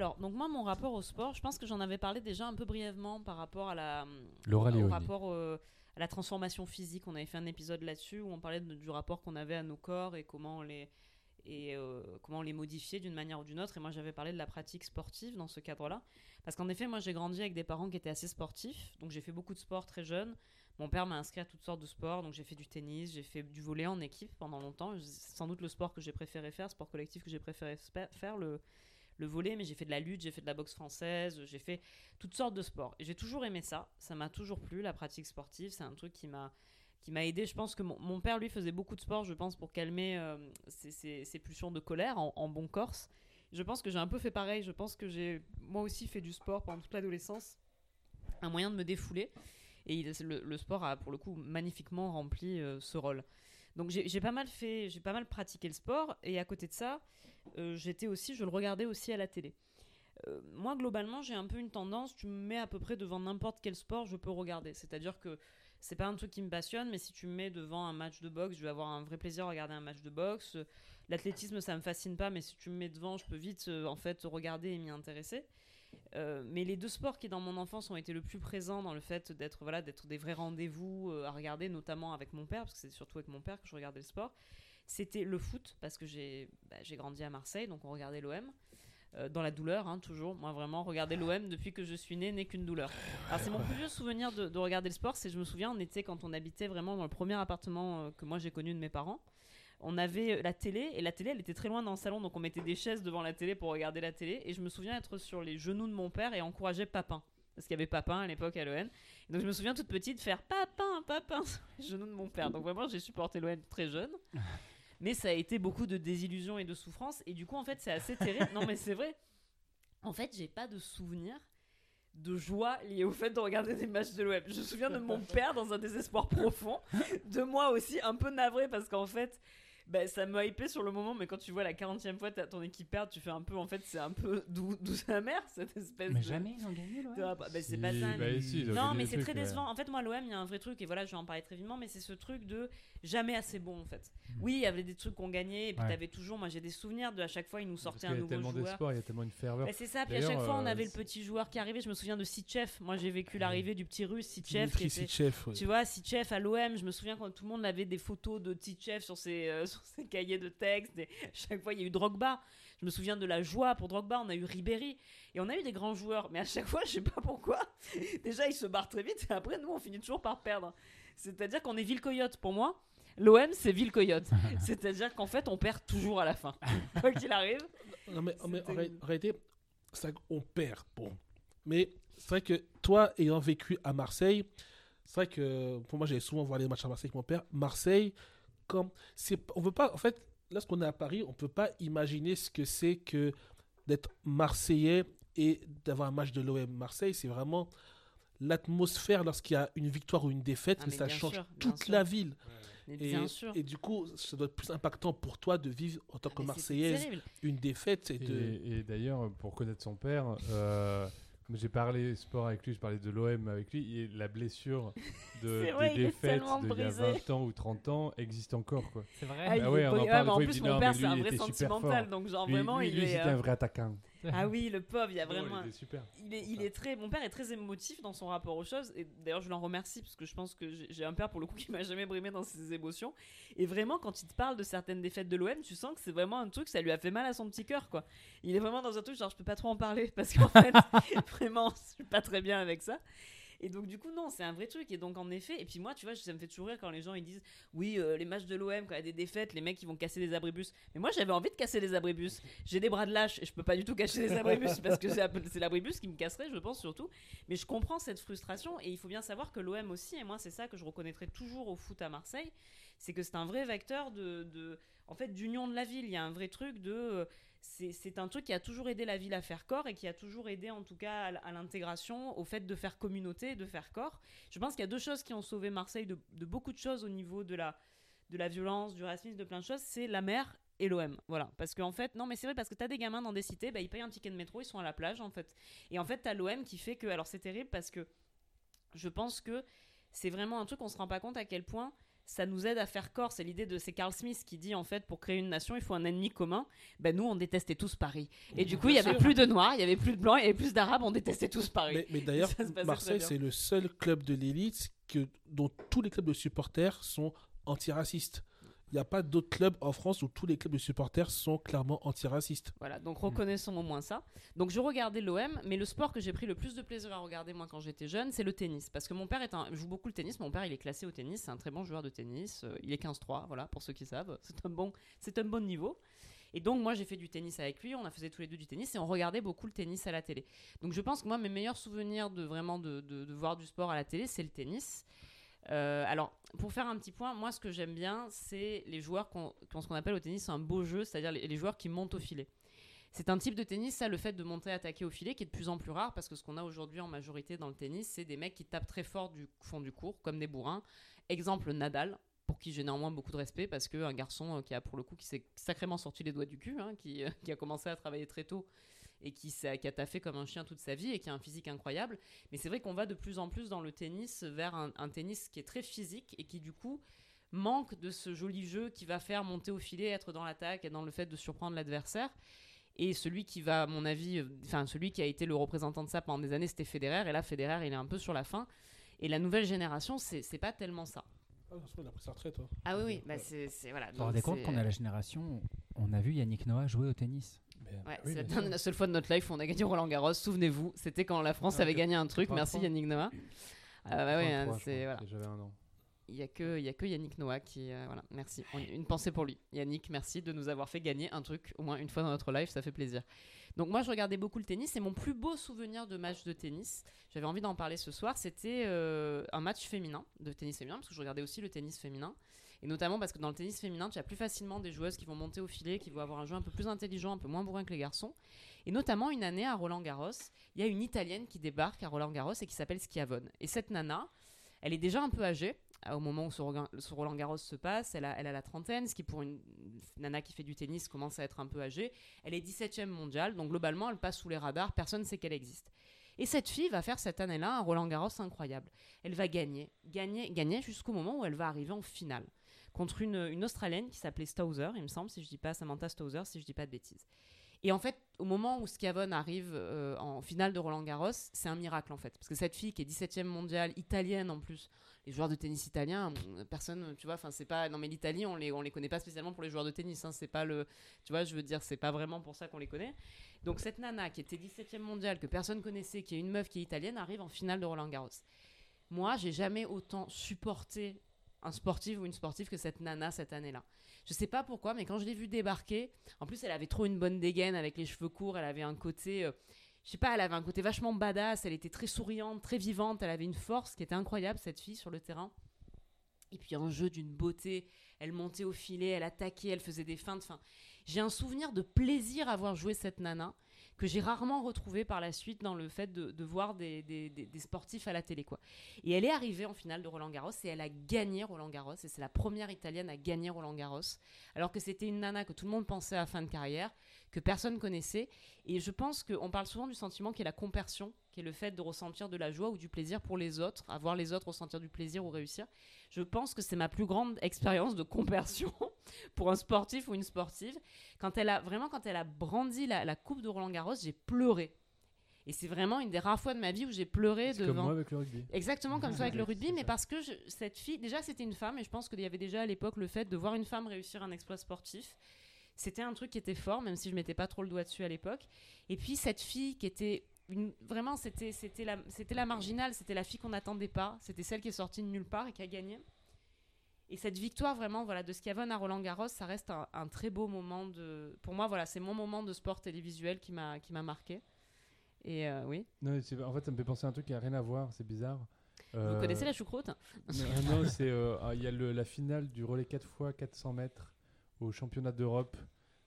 Alors, donc moi, mon rapport au sport, je pense que j'en avais parlé déjà un peu brièvement par rapport à la,
Laura
au rapport euh, à la transformation physique. On avait fait un épisode là-dessus où on parlait de- du rapport qu'on avait à nos corps et comment on les et euh, comment on les modifiait d'une manière ou d'une autre. Et moi, j'avais parlé de la pratique sportive dans ce cadre-là, parce qu'en effet, moi, j'ai grandi avec des parents qui étaient assez sportifs, donc j'ai fait beaucoup de sport très jeune. Mon père m'a inscrit à toutes sortes de sports, donc j'ai fait du tennis, j'ai fait du volley en équipe pendant longtemps. C'est sans doute le sport que j'ai préféré faire, sport collectif que j'ai préféré faire, le, le volley, mais j'ai fait de la lutte, j'ai fait de la boxe française, j'ai fait toutes sortes de sports. J'ai toujours aimé ça, ça m'a toujours plu, la pratique sportive, c'est un truc qui m'a qui m'a aidé. Je pense que mon, mon père, lui, faisait beaucoup de sport, je pense, pour calmer euh, ses, ses- pulsions de colère en, bon corse. Je pense que j'ai un peu fait pareil, je pense que j'ai moi aussi fait du sport pendant toute l'adolescence, un moyen de me défouler. Et le, sport a, pour le coup, magnifiquement rempli euh, ce rôle. Donc j'ai pas mal fait, j'ai pas mal pratiqué le sport, et à côté de ça, j'étais aussi, je le regardais aussi à la télé. Euh, moi, globalement, j'ai un peu une tendance, tu me mets à peu près devant n'importe quel sport, je peux regarder. C'est-à-dire que c'est pas un truc qui me passionne, mais si tu me mets devant un match de boxe, je vais avoir un vrai plaisir à regarder un match de boxe. Euh, L'athlétisme, ça me fascine pas, mais si tu me mets devant, je peux vite euh, en fait regarder et m'y intéresser. Euh, mais les deux sports qui dans mon enfance ont été le plus présents dans le fait d'être voilà d'être des vrais rendez-vous euh, à regarder, notamment avec mon père, parce que c'est surtout avec mon père que je regardais le sport. C'était le foot parce que j'ai bah, grandi à Marseille, donc on regardait l'OM. Euh, dans la douleur, hein, toujours. Moi, vraiment, regarder l'OM depuis que je suis né n'est qu'une douleur. Alors, c'est mon plus vieux souvenir de, de regarder le sport. C'est, je me souviens, on était quand on habitait vraiment dans le premier appartement euh, que moi j'ai connu de mes parents. On avait euh, la télé et la télé, elle était très loin dans le salon, donc on mettait des chaises devant la télé pour regarder la télé. Et je me souviens être sur les genoux de mon père et encourager Papin. Parce qu'il y avait Papin à l'époque à. Et Donc je me souviens toute petite faire Papin, Papin sur les genoux de mon père. Donc vraiment, j'ai supporté l'OM très jeune. Mais ça a été beaucoup de désillusions et de souffrances. Et du coup, en fait, c'est assez terrible. Non, mais c'est vrai. En fait, j'ai pas de souvenir de joie lié au fait de regarder des matchs de l'OM. Je me souviens de mon père dans un désespoir profond, de moi aussi un peu navré parce qu'en fait, bah, ça m'a hypé sur le moment, mais quand tu vois la 40e fois t'as ton équipe perdre, tu fais un peu, en fait, c'est un peu dou- douce amère cette espèce
Mais
de.
jamais ils ont gagné, l'OM.
rapport. Bah, c'est pas ça.
bah,
mais-
si,
non, mais c'est très
ouais.
décevant. En fait, moi, l'OM, il y a un vrai truc, et voilà, je vais en parler très vivement, mais c'est ce truc de jamais assez bon, en fait.
Mm.
Oui, il y avait des trucs qu'on gagnait, et puis
Ouais.
t'avais toujours, moi j'ai des souvenirs de à chaque fois, ils nous sortaient un
y a
nouveau
tellement
joueur.
d'espoir, il y a tellement une ferveur.
Bah, c'est ça, puis à chaque fois on
euh,
avait le petit joueur qui arrivait. Je me souviens de Sitchef. Moi j'ai vécu l'arrivée du petit russe
Dimitri
était-
Sitchev, ouais.
Tu vois, Sitchef à l'OM, je me souviens quand tout le monde avait des photos de Sitchef sur ses, euh, sur ses cahiers de texte. Et chaque fois il y a eu Drogba. Je me souviens de la joie pour Drogba. On a eu Ribéry. Et on a eu des grands joueurs. Mais à chaque fois, je sais pas pourquoi. Déjà, ils se barrent très vite. Et après, nous, on finit toujours par perdre. C'est-à-dire qu'on est ville coyote pour moi. L'OM, c'est ville coyote. C'est-à-dire qu'en fait, on perd toujours à la fin. Quoi qu'il arrive.
Non, mais, mais en, réalité, ça, on perd. Bon, Mais c'est vrai que toi, ayant vécu à Marseille, c'est vrai que pour moi, j'allais souvent voir les matchs à Marseille avec mon père. Marseille, comme c'est, on veut pas, en fait, lorsqu'on est à Paris, on peut pas imaginer ce que c'est que d'être Marseillais et d'avoir un match de l'OM Marseille. C'est vraiment l'atmosphère lorsqu'il y a une victoire ou une défaite,
Ah,
mais ça change
sûr,
toute
sûr.
la ville. Et,
bien sûr.
et du coup, ça doit être plus impactant pour toi de vivre en tant que Marseillaise une défaite. Et de...
Et, et d'ailleurs, pour connaître son père, euh, j'ai parlé sport avec lui, je parlais de l'OM avec lui, et la blessure de,
vrai,
des défaites d'il y a
brisé.
20 ans ou 30 ans existe encore. Quoi.
C'est vrai.
Ah, il
Ah
est
ouais, on en parle des
en plus,
dit
mon père, c'est un vrai
était super
sentimental,
fort.
donc genre
Lui,
vraiment,
lui,
il
lui,
est.
c'était
euh,
un vrai attaquant.
Ah oui, le pauvre, il y a vraiment.
il était super.
Il est, il est très, mon père est très émotif dans son rapport aux choses et d'ailleurs je l'en remercie parce que je pense que j'ai- j'ai un père pour le coup qui m'a jamais brimé dans ses émotions et vraiment quand il te parle de certaines défaites de l'OM tu sens que c'est vraiment un truc ça lui a fait mal à son petit cœur quoi. Il est vraiment dans un truc genre je peux pas trop en parler parce qu'en fait vraiment je suis pas très bien avec ça. Et donc du coup non c'est un vrai truc. Et donc en effet et puis moi tu vois ça me fait toujours rire quand les gens ils disent oui euh, les matchs de l'OM quand il y a des défaites les mecs ils vont casser des abribus. Mais moi j'avais envie de casser les abribus. J'ai des bras de lâche et je peux pas du tout cacher les abribus parce que c'est l'abribus qui me casserait je pense surtout. Mais je comprends cette frustration et il faut bien savoir que l'OM aussi et moi c'est ça que je reconnaîtrai toujours au foot à Marseille c'est que c'est un vrai vecteur de, de en fait d'union de la ville. Il y a un vrai truc de euh, c'est un truc qui a toujours aidé la ville à faire corps et qui a toujours aidé en tout cas à, l'intégration, au fait de faire communauté, de faire corps. Je pense qu'il y a deux choses qui ont sauvé Marseille de, beaucoup de choses au niveau de la, de la violence, du racisme, de plein de choses, c'est la mer et l'OM. Voilà. Parce qu'en fait, non mais c'est vrai, parce que t'as des gamins dans des cités, bah, ils payent un ticket de métro, ils sont à la plage en fait. Et en fait, t'as l'OM qui fait que, alors c'est terrible parce que je pense que c'est vraiment un truc, on se rend pas compte à quel point ça nous aide à faire corps. C'est l'idée de c'est Carl Smith qui dit en fait pour créer une nation il faut un ennemi commun. Ben nous on détestait tous Paris. Et du coup il y avait plus de noirs, il y avait plus de blancs, il y avait plus d'arabes, on détestait tous Paris.
Mais, mais d'ailleurs, Marseille, c'est le seul club de l'élite que, dont tous les clubs de supporters sont antiracistes. Il n'y a pas d'autres clubs en France où tous les clubs de supporters sont clairement antiracistes.
Voilà, donc reconnaissons au moins ça. Donc je regardais l'OM, mais le sport que j'ai pris le plus de plaisir à regarder moi quand j'étais jeune, c'est le tennis. Parce que mon père est un, joue beaucoup le tennis, mon père il est classé au tennis, c'est un très bon joueur de tennis, euh, il est 15-3, voilà, pour ceux qui savent, c'est un bon, c'est un bon niveau. Et donc moi j'ai fait du tennis avec lui, on a faisait tous les deux du tennis et on regardait beaucoup le tennis à la télé. Donc je pense que moi mes meilleurs souvenirs de vraiment de, de- de voir du sport à la télé, c'est le tennis. Euh, alors, pour faire un petit point, moi, ce que j'aime bien, c'est les joueurs qu'on, qu'on- ce qu'on appelle au tennis un beau jeu, c'est-à-dire les, joueurs qui montent au filet. C'est un type de tennis, ça, le fait de monter attaquer au filet, qui est de plus en plus rare, parce que ce qu'on a aujourd'hui en majorité dans le tennis, c'est des mecs qui tapent très fort du fond du cours, comme des bourrins. Exemple Nadal, pour qui j'ai néanmoins beaucoup de respect, parce qu'un garçon euh, qui a pour le coup, qui s'est sacrément sorti les doigts du cul, hein, qui, euh, qui a commencé à travailler très tôt et qui, s'est- qui a taffé comme un chien toute sa vie et qui a un physique incroyable. Mais c'est vrai qu'on va de plus en plus dans le tennis vers un, un tennis qui est très physique et qui du coup manque de ce joli jeu qui va faire monter au filet, être dans l'attaque et dans le fait de surprendre l'adversaire. Et celui qui va, à mon avis, euh, enfin celui qui a été le représentant de ça pendant des années, c'était Federer. Et là, Federer, il est un peu sur la fin. Et la nouvelle génération, c'est pas tellement ça.
Ah, il a pris sa retraite. hein.
Ah oui, oui, bah c'est voilà.
Vous vous rendez compte qu'on a la génération, on a vu Yannick Noah jouer au tennis?
Ouais,
Oui,
c'est la, la seule fois de notre life où on a gagné Roland Garros. Souvenez-vous, c'était quand la France
Ah,
avait gagné un truc.
83.
Merci Yannick Noah. Ah bah ouais, hein,
33, je
c'est voilà.
J'avais un an.
Il y a que il y a que Yannick Noah qui euh, voilà. Merci. On- Une pensée pour lui. Yannick, merci de nous avoir fait gagner un truc au moins une fois dans notre life. Ça fait plaisir. Donc moi, je regardais beaucoup le tennis et mon plus beau souvenir de match de tennis, j'avais envie d'en parler ce soir, c'était euh, un match féminin de tennis féminin parce que je regardais aussi le tennis féminin. Et notamment parce que dans le tennis féminin, tu as plus facilement des joueuses qui vont monter au filet, qui vont avoir un jeu un peu plus intelligent, un peu moins bourrin que les garçons. Et notamment, une année à Roland Garros, il y a une Italienne qui débarque à Roland Garros et qui s'appelle Schiavone. Et cette nana, elle est déjà un peu âgée euh, au moment où ce, Roland Garros se passe. Elle a, elle a la trentaine, ce qui pour une nana qui fait du tennis commence à être un peu âgée. Elle est 17e mondiale, donc globalement, elle passe sous les radars, personne ne sait qu'elle existe. Et cette fille va faire cette année-là un Roland Garros incroyable. Elle va gagner, gagner, gagner jusqu'au moment où elle va arriver en finale contre une, Australienne qui s'appelait Stauser, il me semble, si je dis pas Samantha Stauser, si je dis pas de bêtises. Et en fait, au moment où Schiavone arrive euh, en finale de Roland Garros, c'est un miracle en fait. Parce que cette fille qui est 17e mondiale, italienne en plus, les joueurs de tennis italiens, hum, personne, tu vois, enfin c'est pas. Non mais l'Italie, on les, on les connaît pas spécialement pour les joueurs de tennis, hein, c'est pas le. Tu vois, je veux dire, c'est pas vraiment pour ça qu'on les connaît. Donc cette nana qui était 17e mondiale, que personne connaissait, qui est une meuf qui est italienne, arrive en finale de Roland Garros. Moi, j'ai jamais autant supporté un sportif ou une sportive que cette nana cette année-là. Je sais pas pourquoi, mais quand je l'ai vue débarquer, en plus elle avait trop une bonne dégaine avec les cheveux courts, elle avait un côté. euh, je sais pas, elle avait un côté vachement badass, elle était très souriante, très vivante, elle avait une force qui était incroyable, cette fille, sur le terrain. Et puis un jeu d'une beauté, elle montait au filet, elle attaquait, elle faisait des feintes. Enfin, j'ai un souvenir de plaisir à voir jouer cette nana que j'ai rarement retrouvé par la suite dans le fait de, voir des, sportifs à la télé. Quoi. Et elle est arrivée en finale de Roland Garros et elle a gagné Roland Garros. Et c'est la première italienne à gagner Roland Garros. Alors que c'était une nana que tout le monde pensait à fin de carrière, que personne connaissait. Et je pense qu'on parle souvent du sentiment qui est la compersion, qui est le fait de ressentir de la joie ou du plaisir pour les autres, à voir les autres ressentir du plaisir ou réussir. Je pense que c'est ma plus grande expérience de compersion pour un sportif ou une sportive. Quand elle a vraiment quand elle a brandi la, la coupe de Roland Garros, j'ai pleuré. Et c'est vraiment une des rares fois de ma vie où j'ai pleuré
C'est comme
devant.
moi avec le rugby.
Exactement comme toi avec le rugby, mais
ça.
parce que je- cette fille, déjà c'était une femme, et je pense qu'il y avait déjà à l'époque le fait de voir une femme réussir un exploit sportif. C'était un truc qui était fort, même si je mettais pas trop le doigt dessus à l'époque. Et puis cette fille qui était une, vraiment, c'était c'était la, c'était la marginale, c'était la fille qu'on n'attendait pas, c'était celle qui est sortie de nulle part et qui a gagné. Et cette victoire vraiment, voilà, de Schiavone à Roland Garros, ça reste un, un très beau moment de, pour moi, voilà, c'est mon moment de sport télévisuel qui m'a qui m'a marqué. Et euh, oui,
Non, en fait, ça me fait penser à un truc qui a rien à voir, c'est bizarre.
vous
Euh,
connaissez la choucroute?
Non, non, c'est euh, ah, il y a le- la finale du relais 4 x 400 mètres au championnat d'Europe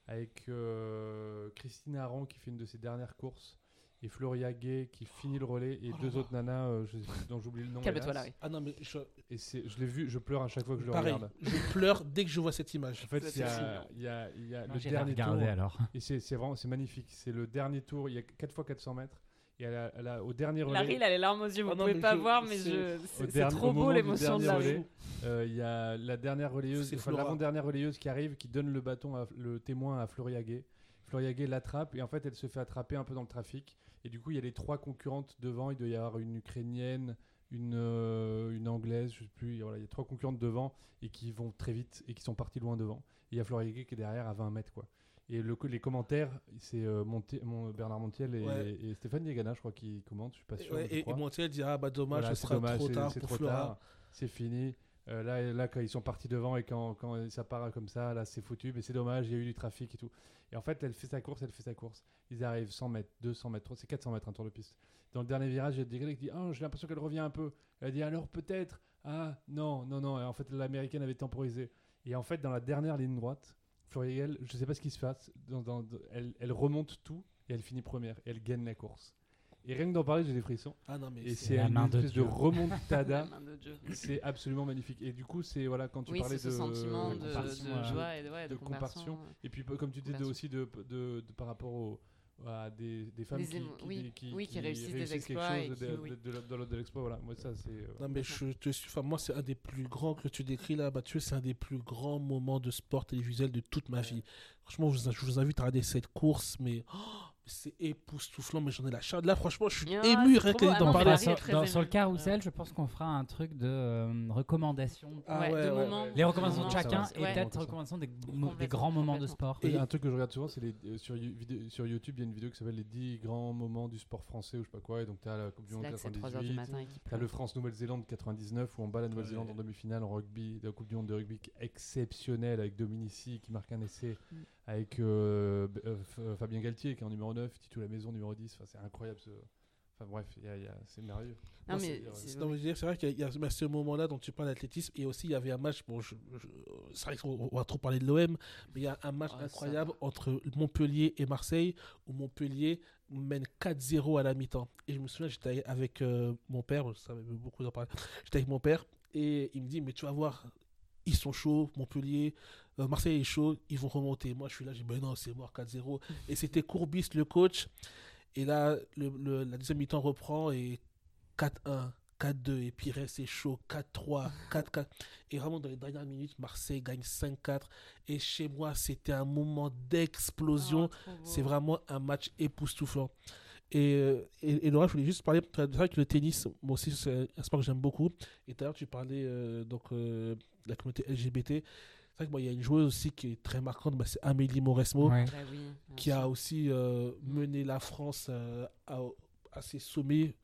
avec euh, Christine Aron qui fait une de ses dernières courses et Floria Gay qui finit le relais et
Oh
deux
là
autres nanas euh, je dont j'oublie le nom.
Calme-toi. Larry.
Ah non, mais je,
Et c'est, je l'ai vu, je pleure à chaque fois que je le regarde.
je pleure dès que je vois cette image.
En fait, il y a,
c'est
il y a- il y a
Non,
le dernier tour
alors.
et c'est, c'est vraiment c'est magnifique. C'est le dernier tour, il y a 4 x 400 mètres et elle a- elle a- au dernier relais.
Larry, il a les larmes aux yeux, vous
Ah non,
pouvez pas
je-
voir, mais
c'est-
je...
Au
c'est c'est
dernier-
trop
au
beau l'émotion de Larry.
relais, Euh, Il y a la dernière relayeuse, enfin l'avant-dernière relayeuse qui arrive, qui donne le bâton, à, le témoin à Floria Gay. Floria Gay l'attrape et en fait elle se fait attraper un peu dans le trafic. Et du coup il y a les trois concurrentes devant. Il doit y avoir une ukrainienne, une, euh, une anglaise, je sais plus. Voilà, il y a trois concurrentes devant et qui vont très vite et qui sont parties loin devant. Et il y a Floria Gay qui est derrière à 20 mètres quoi. Et le, les commentaires, c'est euh, mon, Bernard Montiel et,
Ouais.
et Stéphane Diagana, je crois, qui commentent. Je suis pas sûr.
Ouais, et. Montiel dit Ah bah dommage,
Voilà,
ce sera
dommage,
trop tard pour
trop
Flora.
tard, c'est fini. Euh, là, là, quand ils sont partis devant et quand, quand ça part comme ça, là, c'est foutu. Mais c'est dommage, il y a eu du trafic et tout. Et en fait, elle fait sa course, elle fait sa course. Ils arrivent 100 mètres, 200 mètres, 300, c'est 400 mètres un tour de piste. Dans le dernier virage, il y a disent Oh, j'ai l'impression qu'elle revient un peu. Elle dit Alors peut-être? Ah, non, non, non. Et en fait, l'américaine avait temporisé. Et en fait, dans la dernière ligne droite, Floriel, je sais pas ce qui se passe. Elle, elle remonte tout et elle finit première. Et elle gagne la course. Et rien que d'en parler, j'ai des frissons.
Ah non, mais
Et
c'est-
une
main de
espèce de,
Dieu.
remontada.
La main de Dieu.
c'est absolument magnifique. Et du coup, c'est voilà quand tu
Oui,
parlais de
ce sentiment de,
euh,
joie et de, ouais, de,
de comparsion.
comparsion.
Et puis comme tu disais aussi de, de, de- par rapport au, à des, des femmes
Des
qui,
émo-
qui,
oui,
qui,
oui, qui réussissent des
quelque
exploits et
chose de, l'exploit. Voilà, moi ça c'est. euh,
Non mais je te suis. Enfin moi c'est un des plus grands que tu décris là, Mathieu. C'est un des plus grands moments de sport télévisuel de toute ma vie. Franchement, je vous, je vous invite à regarder cette course, mais oh, c'est époustouflant. Mais j'en ai la chair. Là, franchement, je suis
Ah,
ému rien.
Ah
d'en parler.
sur, dans- sur le carrousel, je pense qu'on fera un truc de euh, recommandations.
Ah
ouais,
ouais,
de
ouais,
moments.
ouais.
Les recommandations de chacun et
ouais.
peut-être
Ouais.
recommandations des, grands moments de sport.
Et-
un truc que je regarde souvent, c'est euh, sur, YouTube, il y a une vidéo qui s'appelle les 10 grands moments du sport français ou je sais pas quoi. Et donc tu as la Coupe du Monde
là que c'est 3h du
98,
matin et qu'il
T'as
pleut.
le France-Nouvelle-Zélande 99 où on bat la Nouvelle-Zélande
Ouais.
en demi-finale en rugby, de la Coupe du Monde de rugby exceptionnelle avec Dominici qui marque un essai,
Mm.
Avec euh, euh, euh, Fabien Galtier qui est en numéro 9, Titou la maison numéro 10. Enfin, c'est incroyable. Ce... Enfin bref, il y a- il y a- c'est merveilleux.
Non,
Non,
mais
c'est-
c'est
vrai qu'il y a, il y a ce moment-là dont tu parles d'athlétisme et aussi il y avait un match. Bon, je, je- c'est vrai qu'on on va trop parler de l'OM, mais il y a un match
Ah,
incroyable entre Montpellier et Marseille où Montpellier mène 4-0 à la mi-temps. Et je me souviens, j'étais avec euh, mon père, ça beaucoup d'en parler. J'étais avec mon père et il me dit Mais tu vas voir, ils sont chauds, Montpellier, euh, Marseille est chaud, ils vont remonter. Moi, je suis là, je dis Ben non, c'est mort 4-0. Et c'était Courbis, le coach. Et là, le, le- la deuxième mi-temps reprend et 4-1, 4-2. Et reste c'est chaud, 4-3, 4-4. Et vraiment, dans les dernières minutes, Marseille gagne 5-4. Et chez moi, c'était un moment d'explosion.
Oh, beau.
C'est vraiment un match époustouflant. Et, euh, et, et Laura, je voulais juste parler. C'est vrai que le tennis, moi aussi, c'est un sport que j'aime beaucoup. Et l'heure, tu parlais euh, donc, euh, la communauté LGBT. C'est vrai que moi, il y a une joueuse aussi qui est très marquante, bah, c'est Amélie Mauresmo
Ouais.
Bah oui,
qui a aussi euh, mené la France euh, à, à ses sommets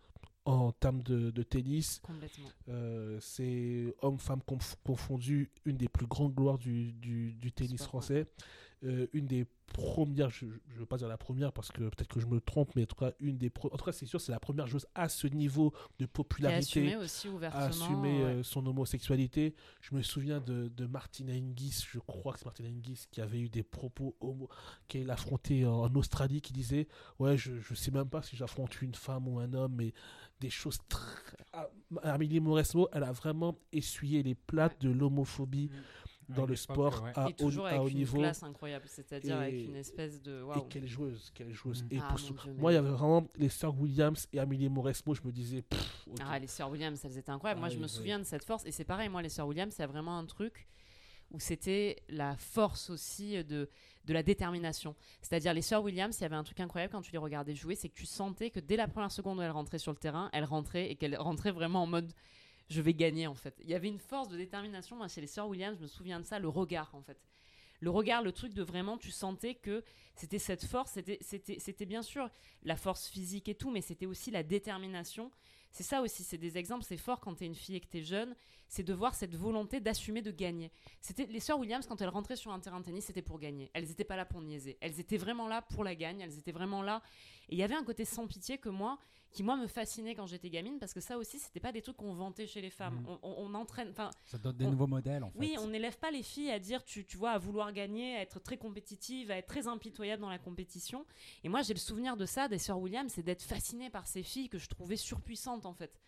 en termes de, de tennis. Euh, c'est homme-femme conf- confondu, une des plus grandes gloires du, du, du tennis français. euh, une des premières, je ne veux pas dire la première parce que peut-être que je me trompe, mais en tout cas, une des pro- en tout cas, c'est sûr, c'est la première joueuse à ce niveau de
Qui a
popularité
assumé aussi ouvertement.
assumer
ouais.
euh, son homosexualité. Je me souviens de, de Martina Hingis, je crois que c'est Martina Hingis qui avait eu des propos homo, qu'elle affrontait en, Australie, qui disait Ouais, je, je sais même pas si j'affronte une femme ou un homme, mais des choses très. Amélie Mauresmo, elle a vraiment essuyé les plates de l'homophobie dans le sport
ouais.
à,
Et toujours
haut, à
avec
haut
une
niveau.
classe incroyable, c'est-à-dire avec
Et-
une espèce de.
Et
Waouh.
quelle joueuse, quelle joueuse.
Mm.
Et
Ah,
pour
Dieu,
moi, il y avait vraiment les sœurs Williams et Amélie Mauresmo, je me disais. pff.
Ah, les sœurs Williams, elles étaient incroyables.
Ah
moi, je
oui,
me
oui.
souviens de cette force. Et c'est pareil, moi, les sœurs Williams, il y a vraiment un truc où c'était la force aussi de, de la détermination. C'est-à-dire, les sœurs Williams, il y avait un truc incroyable quand tu les regardais jouer, c'est que tu sentais que dès la première seconde où elles rentraient sur le terrain, elles rentraient et qu'elles rentraient vraiment en mode je vais gagner en fait. Il y avait une force de détermination, moi, chez les sœurs Williams, je me souviens de ça, le regard en fait. Le regard, le truc de vraiment, tu sentais que c'était cette force, c'était- bien sûr la force physique et tout, mais c'était aussi la détermination. C'est ça aussi, c'est des exemples, c'est fort quand t'es une fille et que t'es jeune, c'est de voir cette volonté d'assumer de gagner. C'était les sœurs Williams quand elles rentraient sur un terrain de tennis, c'était pour gagner. Elles n'étaient pas là pour niaiser. Elles étaient vraiment là pour la gagne. Elles étaient vraiment là. Et il y avait un côté sans pitié que moi, qui moi me fascinait quand j'étais gamine, parce que ça aussi, c'était pas des trucs qu'on vantait chez les femmes.
Mhm.
On, on- on entraîne, enfin,
Ça donne des
On-
nouveaux modèles en fait.
oui, on n'élève pas les filles à dire, tu, tu vois, à vouloir gagner, à être très compétitive, à être très impitoyable dans la compétition. Et moi, j'ai le souvenir de ça, des sœurs Williams, c'est d'être fascinée par ces filles que je trouvais surpuissantes, en fait.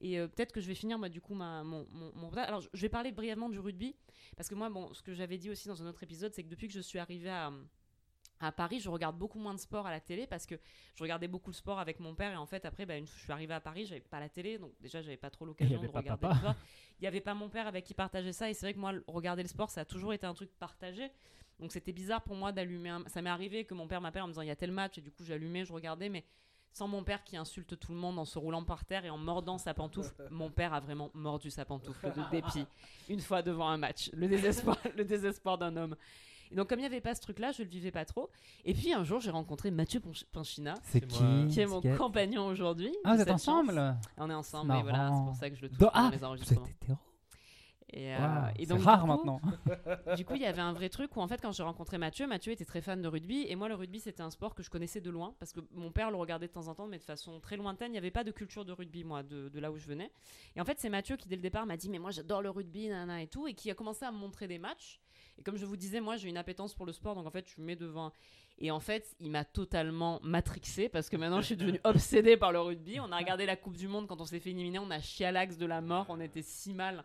Et euh, peut-être que je vais finir, moi, du coup, ma, mon, mon, mon- Alors, je- je vais parler brièvement du rugby, parce que moi, bon, ce que j'avais dit aussi dans un autre épisode, c'est que depuis que je suis arrivée à, à Paris, je regarde beaucoup moins de sport à la télé, parce que je regardais beaucoup le sport avec mon père, et en fait, après, bah, une fois que je suis arrivée à Paris, j'avais pas la télé, donc déjà, j'avais pas trop l'occasion de regarder
papa.
le sport. Il n'y avait pas mon père avec qui partageait ça, et c'est vrai que moi, regarder le sport, ça a toujours été un truc partagé. Donc c'était bizarre pour moi d'allumer un... Ça m'est arrivé que mon père m'appelle en me disant il y a tel match, et du coup j'allumais, je regardais, mais sans mon père qui insulte tout le monde en se roulant par terre et en mordant sa pantoufle. Mon père a vraiment mordu sa pantoufle de dépit une fois devant un match. Le désespoir, le désespoir d'un homme. Et donc comme il n'y avait pas ce truc-là, je le vivais pas trop. Et puis un jour j'ai rencontré Mathieu Pinchina,
C'est qui
est mon compagnon aujourd'hui.
Ah, vous êtes ensemble
chance. On est ensemble,
C'est
et voilà, c'est pour ça que je le touche pendant
Ah,
les
vous
enregistrements.
êtes hétéro
Et, euh, et
C'est
donc, du
rare
coup,
maintenant.
du coup, il y avait un vrai truc où, en fait, quand j'ai rencontré Mathieu, Mathieu était très fan de rugby. Et moi, le rugby, c'était un sport que je connaissais de loin. Parce que mon père le regardait de temps en temps, mais de façon très lointaine. Il n'y avait pas de culture de rugby, moi, de, de là où je venais. Et en fait, c'est Mathieu qui, dès le départ, m'a dit Mais moi, j'adore le rugby, nana et tout. Et qui a commencé à me montrer des matchs. Et comme je vous disais, moi, j'ai une appétence pour le sport. Donc, en fait, je me mets devant. Et en fait, il m'a totalement matrixé parce que maintenant je suis devenue obsédée par le rugby. On a regardé la Coupe du Monde quand on s'est fait éliminer, on a chialax de la mort, on était si mal.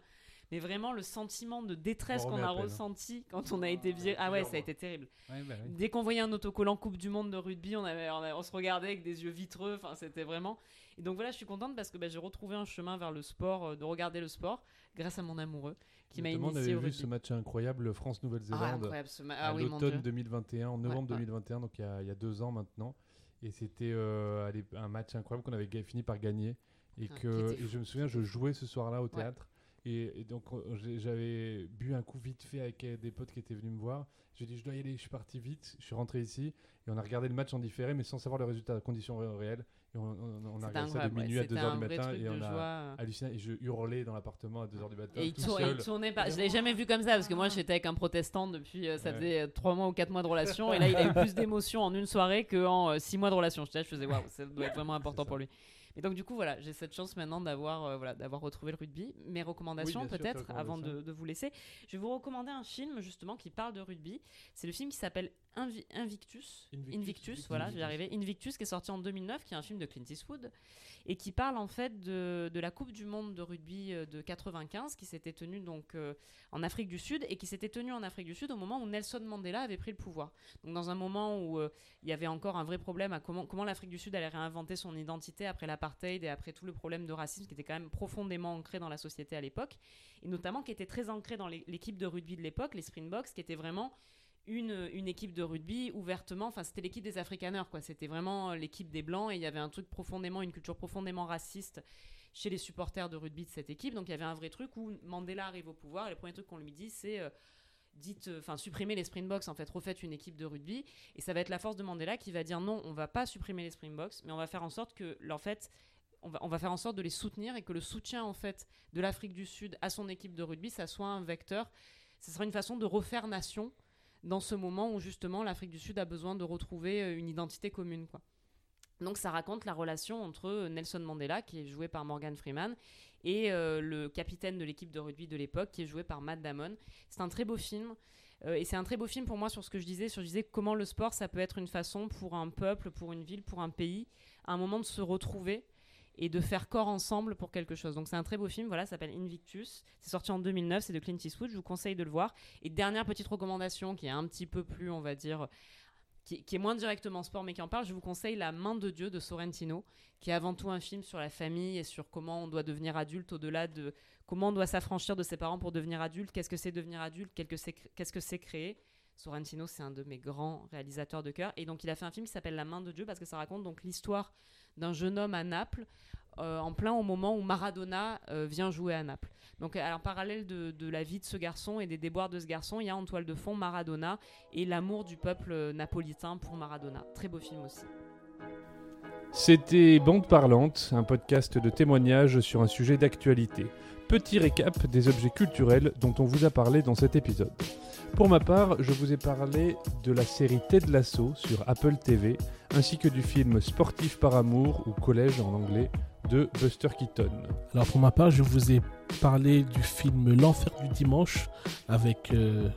Mais vraiment, le sentiment de détresse
On
qu'on a
hein.
ressenti quand on a été viré. Ah ouais, ça a été terrible.
Ouais, bah oui.
Dès qu'on voyait un autocollant Coupe du Monde de rugby, on, avait, on, avait- on se regardait avec des yeux vitreux. Enfin, c'était vraiment. Et donc voilà, je suis contente parce que bah, j'ai retrouvé un chemin vers le sport, euh, de regarder le sport, grâce à mon amoureux qui m'a
Notamment, on
initié
avait
au
vu ce match incroyable
Ah,
France-Nouvelle-Zélande
ce ma-
à
Ah oui, mon
l'automne
Dieu.
2021, en novembre
Ouais, ouais.
2021, donc il y, a, il y a deux ans maintenant. Et c'était euh, un match incroyable qu'on avait fini par gagner. Et,
Ah,
que, et je me souviens, je jouais ce soir-là au théâtre. Et, et donc euh, j'avais bu un coup vite fait avec euh, des potes qui étaient venus me voir. J'ai dit je dois y aller, je suis parti vite, je suis rentré ici et on a regardé le match en différé mais sans savoir le résultat, la condition ré- réelle. Et on, on- on a regardé ça de
ouais.
minuit à
C'était
2h
un
du matin et on a
joie, euh.
halluciné et je hurlais dans l'appartement à 2h du matin.
Et il,
tout
tour- il tournait pas. Je l'avais jamais vu comme ça parce que moi j'étais avec un protestant depuis euh, ça
Ouais.
faisait euh, trois mois ou quatre mois de relation et là il a eu plus d'émotions en une soirée qu'en euh, six mois de relation. Je, je faisais waouh, ça doit être vraiment important pour lui. Et donc du coup voilà, j'ai cette chance maintenant d'avoir euh, voilà d'avoir retrouvé le rugby. Mes recommandations
Oui,
peut-être avant de, vous laisser. Je vais vous recommander un film justement qui parle de rugby. C'est le film qui s'appelle Invi- Invictus.
Invictus,
Invictus,
Invictus,
voilà, je vais y
Invictus.
arriver. Invictus qui est sorti en 2009, qui est un film de Clint Eastwood et qui parle en fait de, de la Coupe du Monde de rugby euh, de 95 qui s'était tenue donc euh, en Afrique du Sud et qui s'était tenue en Afrique du Sud au moment où Nelson Mandela avait pris le pouvoir. Donc dans un moment où euh, il y avait encore un vrai problème à comment, comment l'Afrique du Sud allait réinventer son identité après l'apartheid et après tout le problème de racisme qui était quand même profondément ancré dans la société à l'époque et notamment qui était très ancré dans l'é- l'équipe de rugby de l'époque, les Springboks, qui était vraiment une, équipe de rugby ouvertement, enfin c'était l'équipe des Afrikaners quoi, c'était vraiment l'équipe des Blancs et il y avait un truc profondément, une culture profondément raciste chez les supporters de rugby de cette équipe, donc il y avait un vrai truc où Mandela arrive au pouvoir et le premier truc qu'on lui dit c'est euh, dites, euh, enfin supprimez les Springboks en fait, refaites une équipe de rugby. Et ça va être la force de Mandela qui va dire non, on va pas supprimer les Springboks, mais on va faire en sorte que en fait on va faire en sorte de les soutenir et que le soutien en fait de l'Afrique du Sud à son équipe de rugby, ça soit un vecteur, ça sera une façon de refaire nation dans ce moment où justement l'Afrique du Sud a besoin de retrouver euh, une identité commune. Quoi. Donc ça raconte la relation entre euh, Nelson Mandela, qui est joué par Morgan Freeman, et euh, le capitaine de l'équipe de rugby de l'époque, qui est joué par Matt Damon. C'est un très beau film. et c'est un très beau film pour moi sur ce que je disais, sur je disais comment le sport, ça peut être une façon pour un peuple, pour une ville, pour un pays, à un moment de se retrouver et de faire corps ensemble pour quelque chose. Donc c'est un très beau film, voilà, ça s'appelle Invictus. C'est sorti en 2009, c'est de Clint Eastwood, je vous conseille de le voir. Et dernière petite recommandation qui est un petit peu plus, on va dire, qui, est moins directement sport mais qui en parle, je vous conseille La main de Dieu de Sorrentino, qui est avant tout un film sur la famille et sur comment on doit devenir adulte au-delà de comment on doit s'affranchir de ses parents pour devenir adulte, qu'est-ce que c'est devenir adulte, qu'est-ce que c'est qu'est-ce que c'est créer. Sorrentino, c'est un de mes grands réalisateurs de cœur. Et donc, il a fait un film qui s'appelle La main de Dieu parce que ça raconte donc l'histoire d'un jeune homme à Naples euh, en plein au moment où Maradona euh, vient jouer à Naples. Donc, euh, en parallèle de, de la vie de ce garçon et des déboires de ce garçon, il y a en toile de fond Maradona et l'amour du peuple euh, napolitain pour Maradona. Très beau film aussi.
C'était Bande Parlante, un podcast de témoignages sur un sujet d'actualité. Petit récap des objets culturels dont on vous a parlé dans cet épisode. Pour ma part, je vous ai parlé de la série Ted Lasso sur Apple TV, ainsi que du film Sportif par amour ou Collège en anglais de Buster Keaton.
Alors pour ma part, je vous ai parlé du film L'Enfer du dimanche avec euh,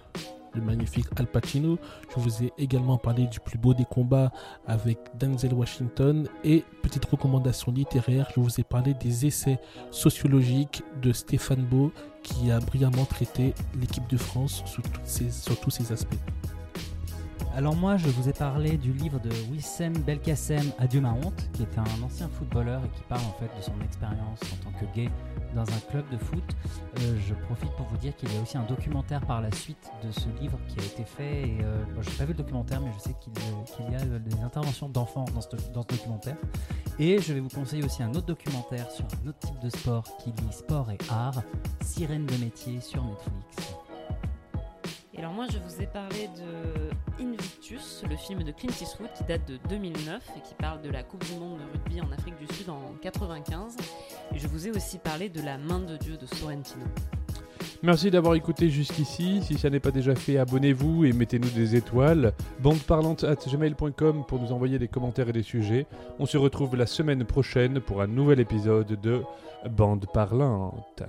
le magnifique Al Pacino. Je vous ai également parlé du plus beau des combats avec Denzel Washington. Et petite recommandation littéraire, je vous ai parlé des essais sociologiques de Stéphane Beau qui a brillamment traité l'équipe de France sur tous ses aspects.
Alors moi, je vous ai parlé du livre de Wissem Belkacem, Adieu ma honte, qui est un ancien footballeur et qui parle en fait de son expérience en tant que gay dans un club de foot. Euh, je profite pour vous dire qu'il y a aussi un documentaire par la suite de ce livre qui a été fait. Euh, je n'ai pas vu le documentaire, mais je sais qu'il euh, y a des interventions d'enfants dans ce, dans ce documentaire. Et je vais vous conseiller aussi un autre documentaire sur un autre type de sport qui lie sport et art, Sirène de métier sur Netflix.
Alors moi je vous ai parlé de Invictus, le film de Clint Eastwood qui date de 2009 et qui parle de la Coupe du Monde de rugby en Afrique du Sud en 95. Et je vous ai aussi parlé de La main de Dieu de Sorrentino.
Merci d'avoir écouté jusqu'ici. Si ça n'est pas déjà fait, abonnez-vous et mettez-nous des étoiles. Bandeparlante at gmail.com pour nous envoyer des commentaires et des sujets. On se retrouve la semaine prochaine pour un nouvel épisode de Bande Parlante.